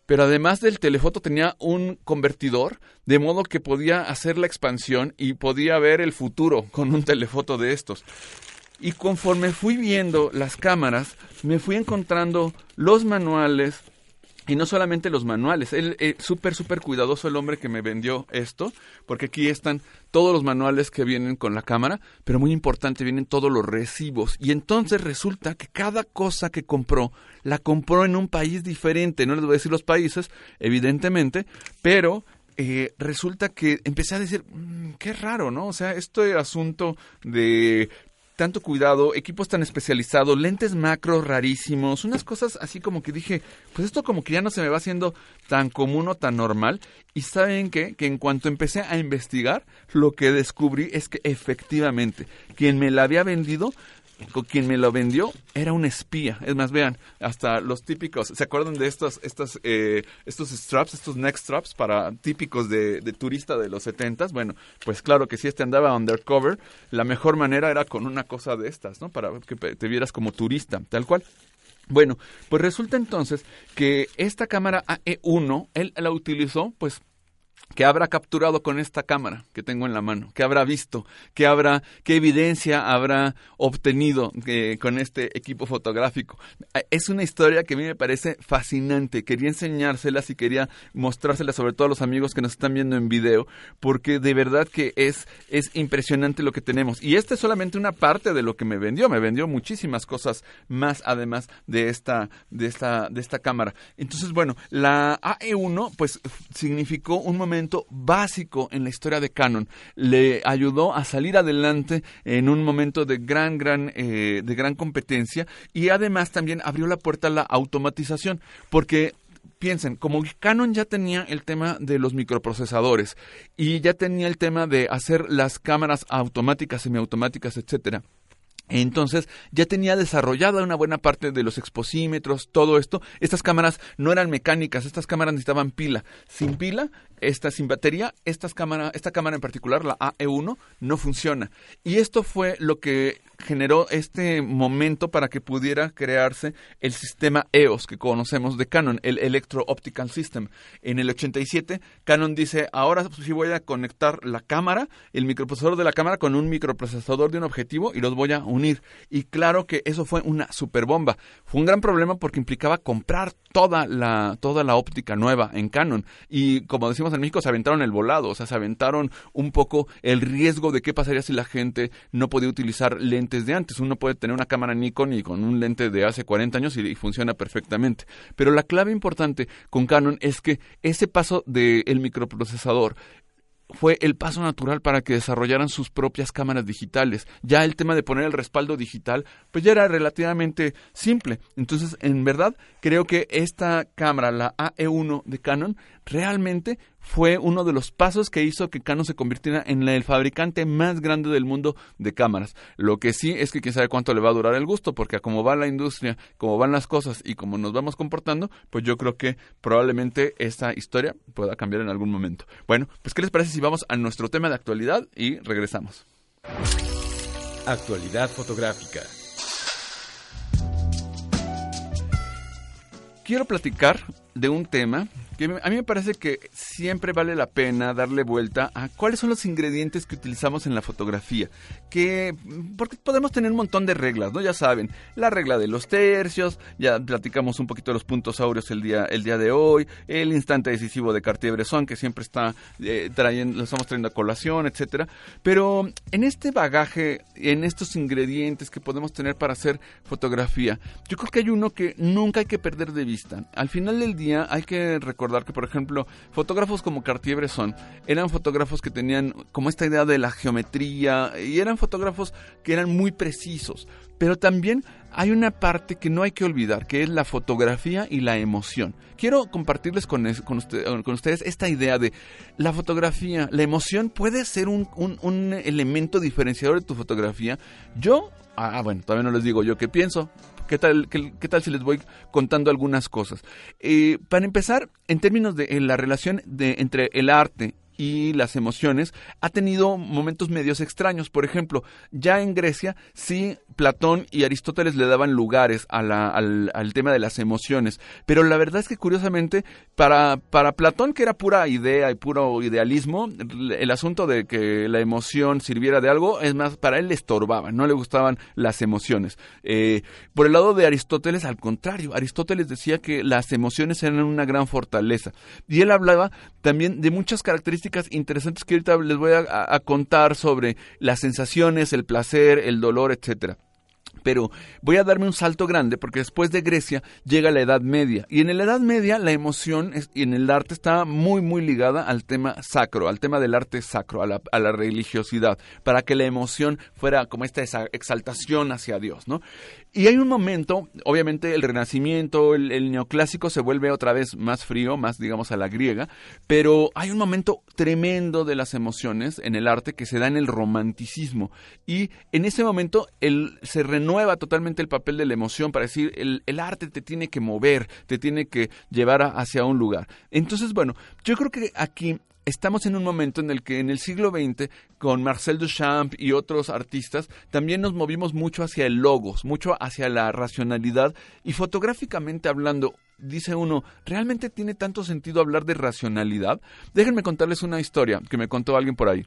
pero además del telefoto tenía un convertidor, de modo que podía hacer la expansión y podía ver el futuro con un telefoto de estos. Y conforme fui viendo las cámaras, me fui encontrando los manuales, y no solamente los manuales, él es súper, súper cuidadoso el hombre que me vendió esto, porque aquí están todos los manuales que vienen con la cámara, pero muy importante, vienen todos los recibos. Y entonces resulta que cada cosa que compró, la compró en un país diferente. No les voy a decir los países, evidentemente, pero eh, resulta que empecé a decir, mm, qué raro, ¿no? O sea, este asunto de tanto cuidado, equipos tan especializados, lentes macro rarísimos, unas cosas así como que dije, pues esto como que ya no se me va haciendo tan común o tan normal. Y saben que en cuanto empecé a investigar, lo que descubrí es que efectivamente quien me la había vendido quien me lo vendió era un espía. Es más, vean, hasta los típicos, ¿se acuerdan de estos, estos, eh, estos straps, estos neck straps para típicos de, turista de los setentas? Bueno, pues claro que si este andaba undercover, la mejor manera era con una cosa de estas, ¿no? Para que te vieras como turista, tal cual. Bueno, pues resulta entonces que esta cámara AE1, él la utilizó pues ¿Qué habrá capturado con esta cámara que tengo en la mano? ¿Qué habrá visto? ¿Qué habrá, qué evidencia habrá obtenido eh, con este equipo fotográfico? Es una historia que a mí me parece fascinante. Quería enseñárselas y quería mostrárselas sobre todo a los amigos que nos están viendo en video, porque de verdad que es, es impresionante lo que tenemos. Y esta es solamente una parte de lo que me vendió. Me vendió muchísimas cosas más además de esta, de esta, de esta cámara. Entonces, bueno, la AE1 pues significó un momento básico en la historia de Canon. Le ayudó a salir adelante en un momento de gran, gran, eh, de gran competencia y además también abrió la puerta a la automatización, porque piensen, como Canon ya tenía el tema de los microprocesadores y ya tenía el tema de hacer las cámaras automáticas, semiautomáticas, etcétera entonces ya tenía desarrollada una buena parte de los exposímetros, todo esto. Estas cámaras no eran mecánicas, estas cámaras necesitaban pila. Sin pila, esta sin batería, estas cámara, esta cámara en particular, la AE1, no funciona. Y esto fue lo que generó este momento para que pudiera crearse el sistema EOS que conocemos de Canon, el Electro Optical System. En el 87, Canon dice, ahora sí voy a conectar la cámara, el microprocesador de la cámara con un microprocesador de un objetivo y los voy a unir. Y claro que eso fue una super bomba. Fue un gran problema porque implicaba comprar toda la, toda la óptica nueva en Canon. Y como decimos en México, se aventaron el volado, o sea, se aventaron un poco el riesgo de qué pasaría si la gente no podía utilizar lentes de antes. Uno puede tener una cámara Nikon y con un lente de hace 40 años y, funciona perfectamente. Pero la clave importante con Canon es que ese paso del microprocesador fue el paso natural para que desarrollaran sus propias cámaras digitales. Ya el tema de poner el respaldo digital, pues ya era relativamente simple. Entonces, en verdad, creo que esta cámara, la AE1 de Canon, realmente fue uno de los pasos que hizo que Canon se convirtiera en el fabricante más grande del mundo de cámaras. Lo que sí es que quién sabe cuánto le va a durar el gusto, porque a cómo va la industria, cómo van las cosas y cómo nos vamos comportando, pues yo creo que probablemente esta historia pueda cambiar en algún momento. Bueno, pues ¿qué les parece si vamos a nuestro tema de actualidad y regresamos? Actualidad fotográfica. Quiero platicar de un tema que a mí me parece que siempre vale la pena darle vuelta a cuáles son los ingredientes que utilizamos en la fotografía. Que, porque podemos tener un montón de reglas, ¿no? Ya saben, la regla de los tercios, ya platicamos un poquito de los puntos áureos el día, el día de hoy, el instante decisivo de Cartier-Bresson, que siempre está eh, lo estamos trayendo a colación, etcétera. Pero en este bagaje, en estos ingredientes que podemos tener para hacer fotografía, yo creo que hay uno que nunca hay que perder de vista. Al final del día hay que recordar que, por ejemplo, fotógrafos como Cartier-Bresson eran fotógrafos que tenían como esta idea de la geometría y eran fotógrafos que eran muy precisos. Pero también hay una parte que no hay que olvidar, que es la fotografía y la emoción. Quiero compartirles con, con, ustedes esta idea de la fotografía, la emoción puede ser un, un elemento diferenciador de tu fotografía. Yo, ah, bueno, todavía no les digo yo qué pienso, ¿Qué tal, qué, tal si les voy contando algunas cosas? Eh, para empezar, en términos de la relación de, entre el arte y las emociones, ha tenido momentos medios extraños. Por ejemplo, ya en Grecia sí Platón y Aristóteles le daban lugares al, tema de las emociones. Pero la verdad es que curiosamente, para, para Platón, que era pura idea y puro idealismo, el asunto de que la emoción sirviera de algo, es más, para él le estorbaba, no le gustaban las emociones. Eh, por el lado de Aristóteles, al contrario, Aristóteles decía que las emociones eran una gran fortaleza. Y él hablaba también de muchas características interesantes que ahorita les voy a contar sobre las sensaciones, el placer, el dolor, etcétera. Pero voy a darme un salto grande porque después de Grecia llega la Edad Media. Y en la Edad Media la emoción y en el arte está muy, muy ligada al tema sacro, al tema del arte sacro, a la, religiosidad, para que la emoción fuera como esta exaltación hacia Dios, ¿no? Y hay un momento, obviamente el renacimiento, el, neoclásico se vuelve otra vez más frío, más digamos a la griega, pero hay un momento tremendo de las emociones en el arte que se da en el romanticismo. Y en ese momento el, se renueva totalmente el papel de la emoción para decir, el, el arte te tiene que mover, te tiene que llevar hacia un lugar. Entonces, bueno, yo creo que aquí estamos en un momento en el que en el siglo XX, con Marcel Duchamp y otros artistas, también nos movimos mucho hacia el logos, mucho hacia la racionalidad y fotográficamente hablando, dice uno, ¿realmente tiene tanto sentido hablar de racionalidad? Déjenme contarles una historia que me contó alguien por ahí.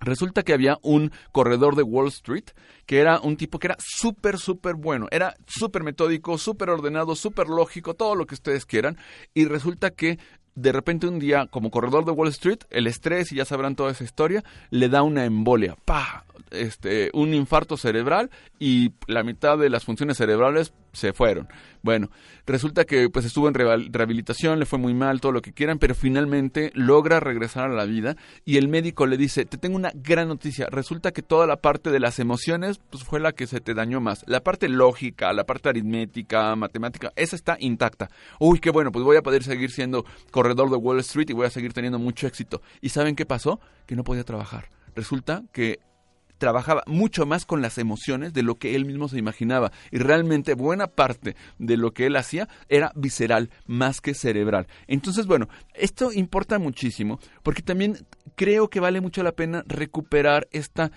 Resulta que había un corredor de Wall Street que era un tipo que era súper, súper bueno. Era súper metódico, súper ordenado, súper lógico, todo lo que ustedes quieran. Y resulta que de repente un día, como corredor de Wall Street, el estrés, y ya sabrán toda esa historia, le da una embolia, ¡pah! Este, un infarto cerebral y la mitad de las funciones cerebrales se fueron. Bueno, resulta que pues estuvo en rehabilitación, le fue muy mal, todo lo que quieran, pero finalmente logra regresar a la vida y el médico le dice, te tengo una gran noticia, resulta que toda la parte de las emociones pues fue la que se te dañó más. La parte lógica, la parte aritmética, matemática, esa está intacta. Uy, qué bueno, pues voy a poder seguir siendo corredor de Wall Street y voy a seguir teniendo mucho éxito. ¿Y saben qué pasó? Que no podía trabajar. Resulta que trabajaba mucho más con las emociones de lo que él mismo se imaginaba. Y realmente buena parte de lo que él hacía era visceral más que cerebral. Entonces, bueno, esto importa muchísimo porque también creo que vale mucho la pena recuperar esta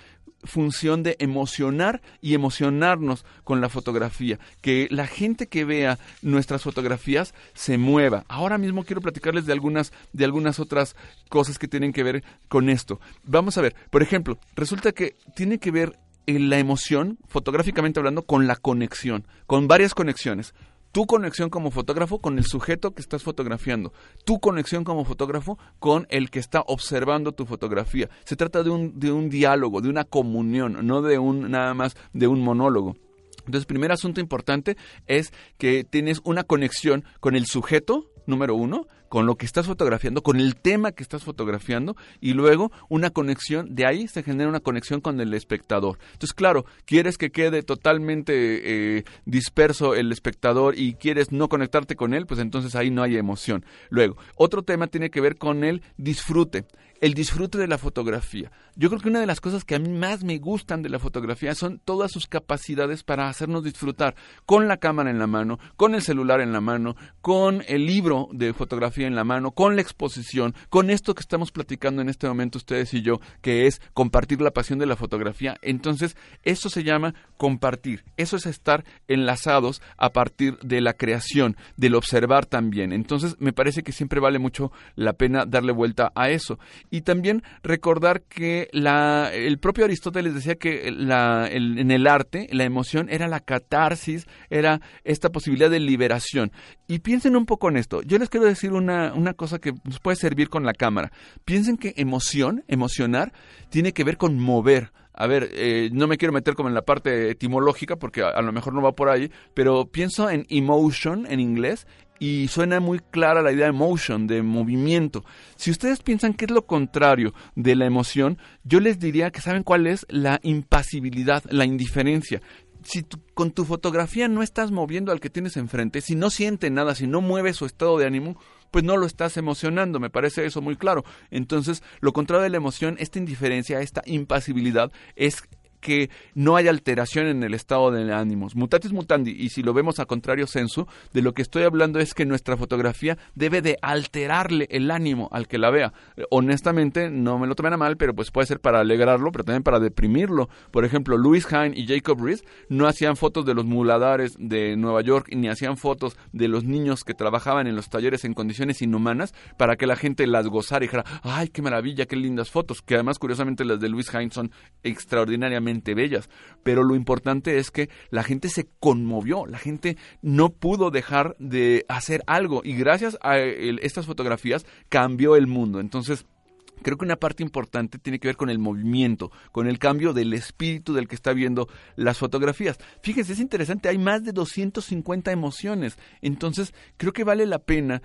función de emocionar y emocionarnos con la fotografía, que la gente que vea nuestras fotografías se mueva. Ahora mismo quiero platicarles de algunas de algunas otras cosas que tienen que ver con esto. Vamos a ver, por ejemplo, resulta que tiene que ver en la emoción, fotográficamente hablando, con la conexión, con varias conexiones tu conexión como fotógrafo con el sujeto que estás fotografiando, tu conexión como fotógrafo con el que está observando tu fotografía. Se trata de un, de un diálogo, de una comunión, no de un nada más de un monólogo. Entonces, primer asunto importante es que tienes una conexión con el sujeto, número uno, con lo que estás fotografiando, con el tema que estás fotografiando y luego una conexión, de ahí se genera una conexión con el espectador. Entonces, claro, quieres que quede totalmente eh, disperso el espectador y quieres no conectarte con él, pues entonces ahí no hay emoción. Luego, otro tema tiene que ver con el disfrute. El disfrute de la fotografía. Yo creo que una de las cosas que a mí más me gustan de la fotografía son todas sus capacidades para hacernos disfrutar con la cámara en la mano, con el celular en la mano, con el libro de fotografía en la mano, con la exposición, con esto que estamos platicando en este momento ustedes y yo, que es compartir la pasión de la fotografía. Entonces, eso se llama compartir. Eso es estar enlazados a partir de la creación, del observar también. Entonces, me parece que siempre vale mucho la pena darle vuelta a eso. Y también recordar que la, el propio Aristóteles decía que la, en el arte la emoción era la catarsis, era esta posibilidad de liberación. Y piensen un poco en esto. Yo les quiero decir una, una cosa que nos puede servir con la cámara. Piensen que emoción, emocionar, tiene que ver con mover a ver, eh, no me quiero meter como en la parte etimológica porque a, lo mejor no va por ahí, pero pienso en emotion en inglés y suena muy clara la idea de motion, de movimiento. Si ustedes piensan que es lo contrario de la emoción, yo les diría que saben cuál es la impasibilidad, la indiferencia. Si con tu fotografía no estás moviendo al que tienes enfrente, si no siente nada, si no mueve su estado de ánimo, pues no lo estás emocionando, me parece eso muy claro. Entonces, lo contrario de la emoción, esta indiferencia, esta impasibilidad, es que no haya alteración en el estado de ánimos. Mutatis mutandi, y si lo vemos a contrario sensu, de lo que estoy hablando es que nuestra fotografía debe de alterarle el ánimo al que la vea. Honestamente, no me lo tomen a mal, pero pues puede ser para alegrarlo, pero también para deprimirlo. Por ejemplo, Louis Hine y Jacob Rees no hacían fotos de los muladares de Nueva York, ni hacían fotos de los niños que trabajaban en los talleres en condiciones inhumanas para que la gente las gozara y dijera, ay, qué maravilla, qué lindas fotos, que además curiosamente las de Louis Hine son extraordinariamente bellas, pero lo importante es que la gente se conmovió, la gente no pudo dejar de hacer algo y gracias a estas fotografías cambió el mundo. Entonces, creo que una parte importante tiene que ver con el movimiento, con el cambio del espíritu del que está viendo las fotografías. Fíjense, es interesante, hay más de 250 emociones, entonces creo que vale la pena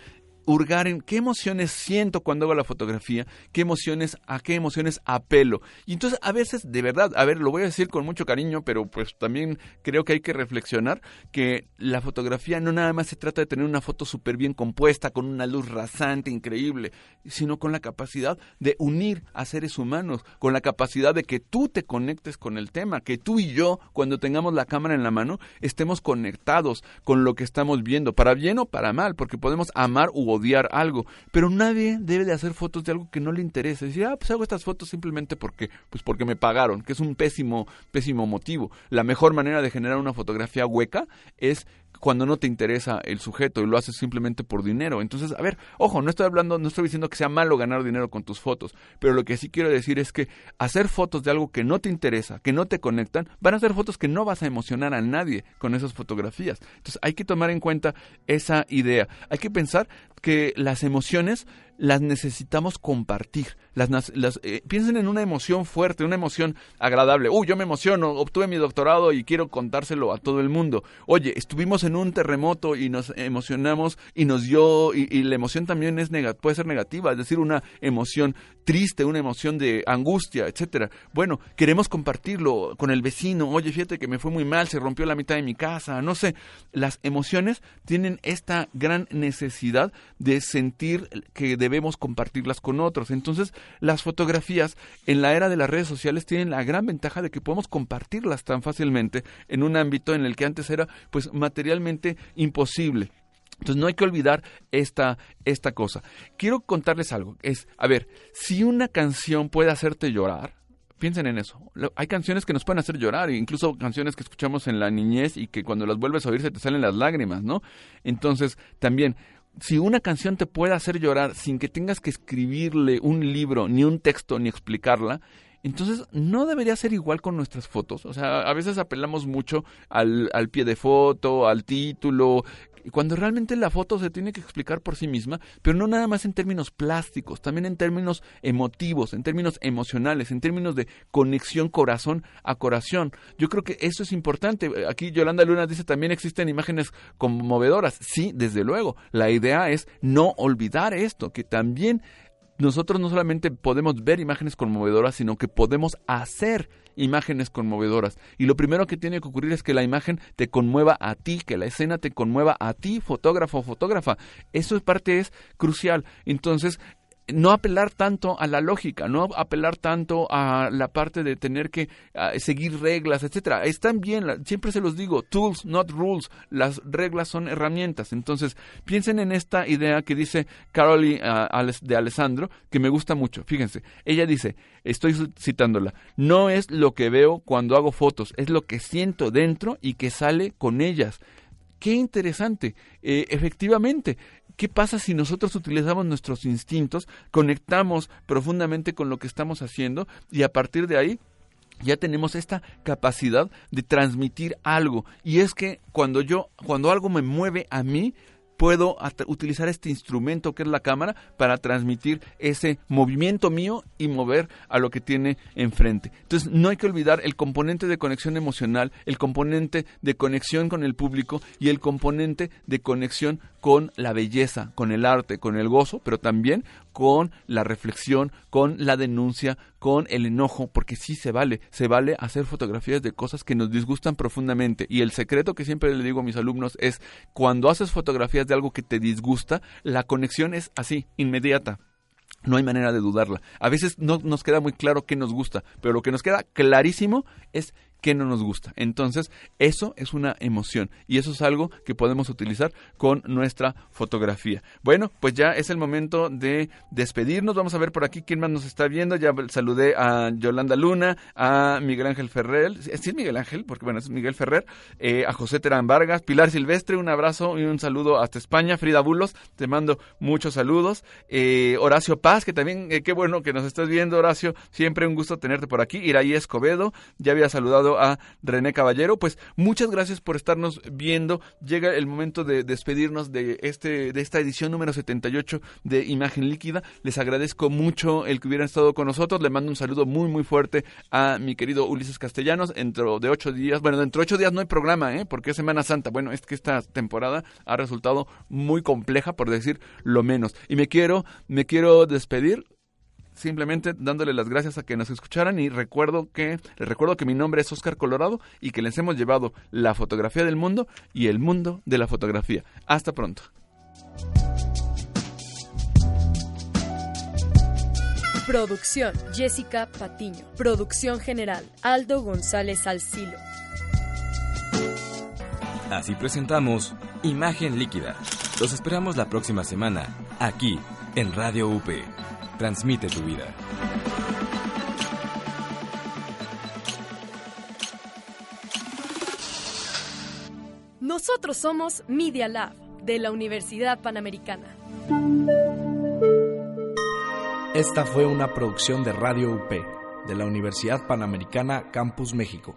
hurgar en qué emociones siento cuando hago la fotografía, qué emociones, a qué emociones apelo. Y entonces a veces, de verdad, a ver, lo voy a decir con mucho cariño, pero pues también creo que hay que reflexionar que la fotografía no nada más se trata de tener una foto súper bien compuesta, con una luz rasante, increíble, sino con la capacidad de unir a seres humanos, con la capacidad de que tú te conectes con el tema, que tú y yo, cuando tengamos la cámara en la mano, estemos conectados con lo que estamos viendo, para bien o para mal, porque podemos amar u odiar algo, pero nadie debe de hacer fotos de algo que no le interese. Decir, ah, pues hago estas fotos simplemente porque, pues porque me pagaron, que es un pésimo, pésimo motivo. La mejor manera de generar una fotografía hueca es cuando no te interesa el sujeto y lo haces simplemente por dinero. Entonces, a ver, ojo, no estoy hablando, no estoy diciendo que sea malo ganar dinero con tus fotos, pero lo que sí quiero decir es que hacer fotos de algo que no te interesa, que no te conectan, van a ser fotos que no vas a emocionar a nadie con esas fotografías. Entonces, hay que tomar en cuenta esa idea. Hay que pensar que las emociones las necesitamos compartir. Las, las eh, piensen en una emoción fuerte, una emoción agradable. Uy, yo me emociono, obtuve mi doctorado y quiero contárselo a todo el mundo. Oye, estuvimos en un terremoto y nos emocionamos y nos dio, y, la emoción también es puede ser negativa, es decir, una emoción triste, una emoción de angustia, etcétera. Bueno, queremos compartirlo con el vecino. Oye, fíjate que me fue muy mal, se rompió la mitad de mi casa, no sé. Las emociones tienen esta gran necesidad de sentir que debemos compartirlas con otros. Entonces, las fotografías en la era de las redes sociales tienen la gran ventaja de que podemos compartirlas tan fácilmente en un ámbito en el que antes era pues materialmente imposible. Entonces no hay que olvidar esta, esta cosa. Quiero contarles algo. Es, a ver, si una canción puede hacerte llorar, piensen en eso. Hay canciones que nos pueden hacer llorar, incluso canciones que escuchamos en la niñez y que cuando las vuelves a oír se te salen las lágrimas, ¿no? Entonces, también si una canción te puede hacer llorar sin que tengas que escribirle un libro, ni un texto, ni explicarla, entonces no debería ser igual con nuestras fotos. O sea, a veces apelamos mucho al, al pie de foto, al título, y cuando realmente la foto se tiene que explicar por sí misma, pero no nada más en términos plásticos, también en términos emotivos, en términos emocionales, en términos de conexión corazón a corazón. Yo creo que eso es importante. Aquí Yolanda Luna dice también existen imágenes conmovedoras. Sí, desde luego. La idea es no olvidar esto, que también nosotros no solamente podemos ver imágenes conmovedoras, sino que podemos hacer imágenes conmovedoras. Y lo primero que tiene que ocurrir es que la imagen te conmueva a ti, que la escena te conmueva a ti, fotógrafo o fotógrafa. Eso es parte es crucial. Entonces, no apelar tanto a la lógica, no apelar tanto a la parte de tener que seguir reglas, etcétera. Están bien, siempre se los digo, tools, not rules. Las reglas son herramientas. Entonces, piensen en esta idea que dice Caroli de Alessandro, que me gusta mucho. Fíjense, ella dice, estoy citándola, no es lo que veo cuando hago fotos, es lo que siento dentro y que sale con ellas. Qué interesante. Eh, efectivamente, ¿Qué pasa si nosotros utilizamos nuestros instintos, conectamos profundamente con lo que estamos haciendo y a partir de ahí ya tenemos esta capacidad de transmitir algo y es que cuando yo cuando algo me mueve a mí puedo utilizar este instrumento que es la cámara para transmitir ese movimiento mío y mover a lo que tiene enfrente. Entonces no hay que olvidar el componente de conexión emocional, el componente de conexión con el público y el componente de conexión con la belleza, con el arte, con el gozo, pero también con la reflexión, con la denuncia, con el enojo, porque sí se vale, se vale hacer fotografías de cosas que nos disgustan profundamente. Y el secreto que siempre le digo a mis alumnos es, cuando haces fotografías de algo que te disgusta, la conexión es así, inmediata. No hay manera de dudarla. A veces no nos queda muy claro qué nos gusta, pero lo que nos queda clarísimo es qué no nos gusta. Entonces, eso es una emoción y eso es algo que podemos utilizar con nuestra fotografía. Bueno, pues ya es el momento de despedirnos. Vamos a ver por aquí quién más nos está viendo. Ya saludé a Yolanda Luna, a Miguel Ángel Ferrer. Sí, es Miguel Ángel, porque bueno, es Miguel Ferrer, eh, a José Terán Vargas, Pilar Silvestre, un abrazo y un saludo hasta España. Frida Bulos, te mando muchos saludos. Eh, Horacio Paz, que también, eh, qué bueno que nos estás viendo, Horacio. Siempre un gusto tenerte por aquí. Iraí Escobedo, ya había saludado a René Caballero. Pues muchas gracias por estarnos viendo. Llega el momento de despedirnos de, este, de esta edición número 78 de Imagen Líquida. Les agradezco mucho el que hubieran estado con nosotros. Le mando un saludo muy, muy fuerte a mi querido Ulises Castellanos. Dentro de ocho días, bueno, dentro de ocho días no hay programa, ¿eh? porque es Semana Santa. Bueno, es que esta temporada ha resultado muy compleja, por decir lo menos. Y me quiero, me quiero despedir simplemente dándole las gracias a que nos escucharan y recuerdo que les recuerdo que mi nombre es Oscar Colorado y que les hemos llevado la fotografía del mundo y el mundo de la fotografía. Hasta pronto. Producción Jessica Patiño. Producción general Aldo González Alcilo. Así presentamos Imagen Líquida. Los esperamos la próxima semana, aquí, en Radio UP. Transmite tu vida. Nosotros somos Media Lab de la Universidad Panamericana. Esta fue una producción de Radio UP de la Universidad Panamericana Campus México.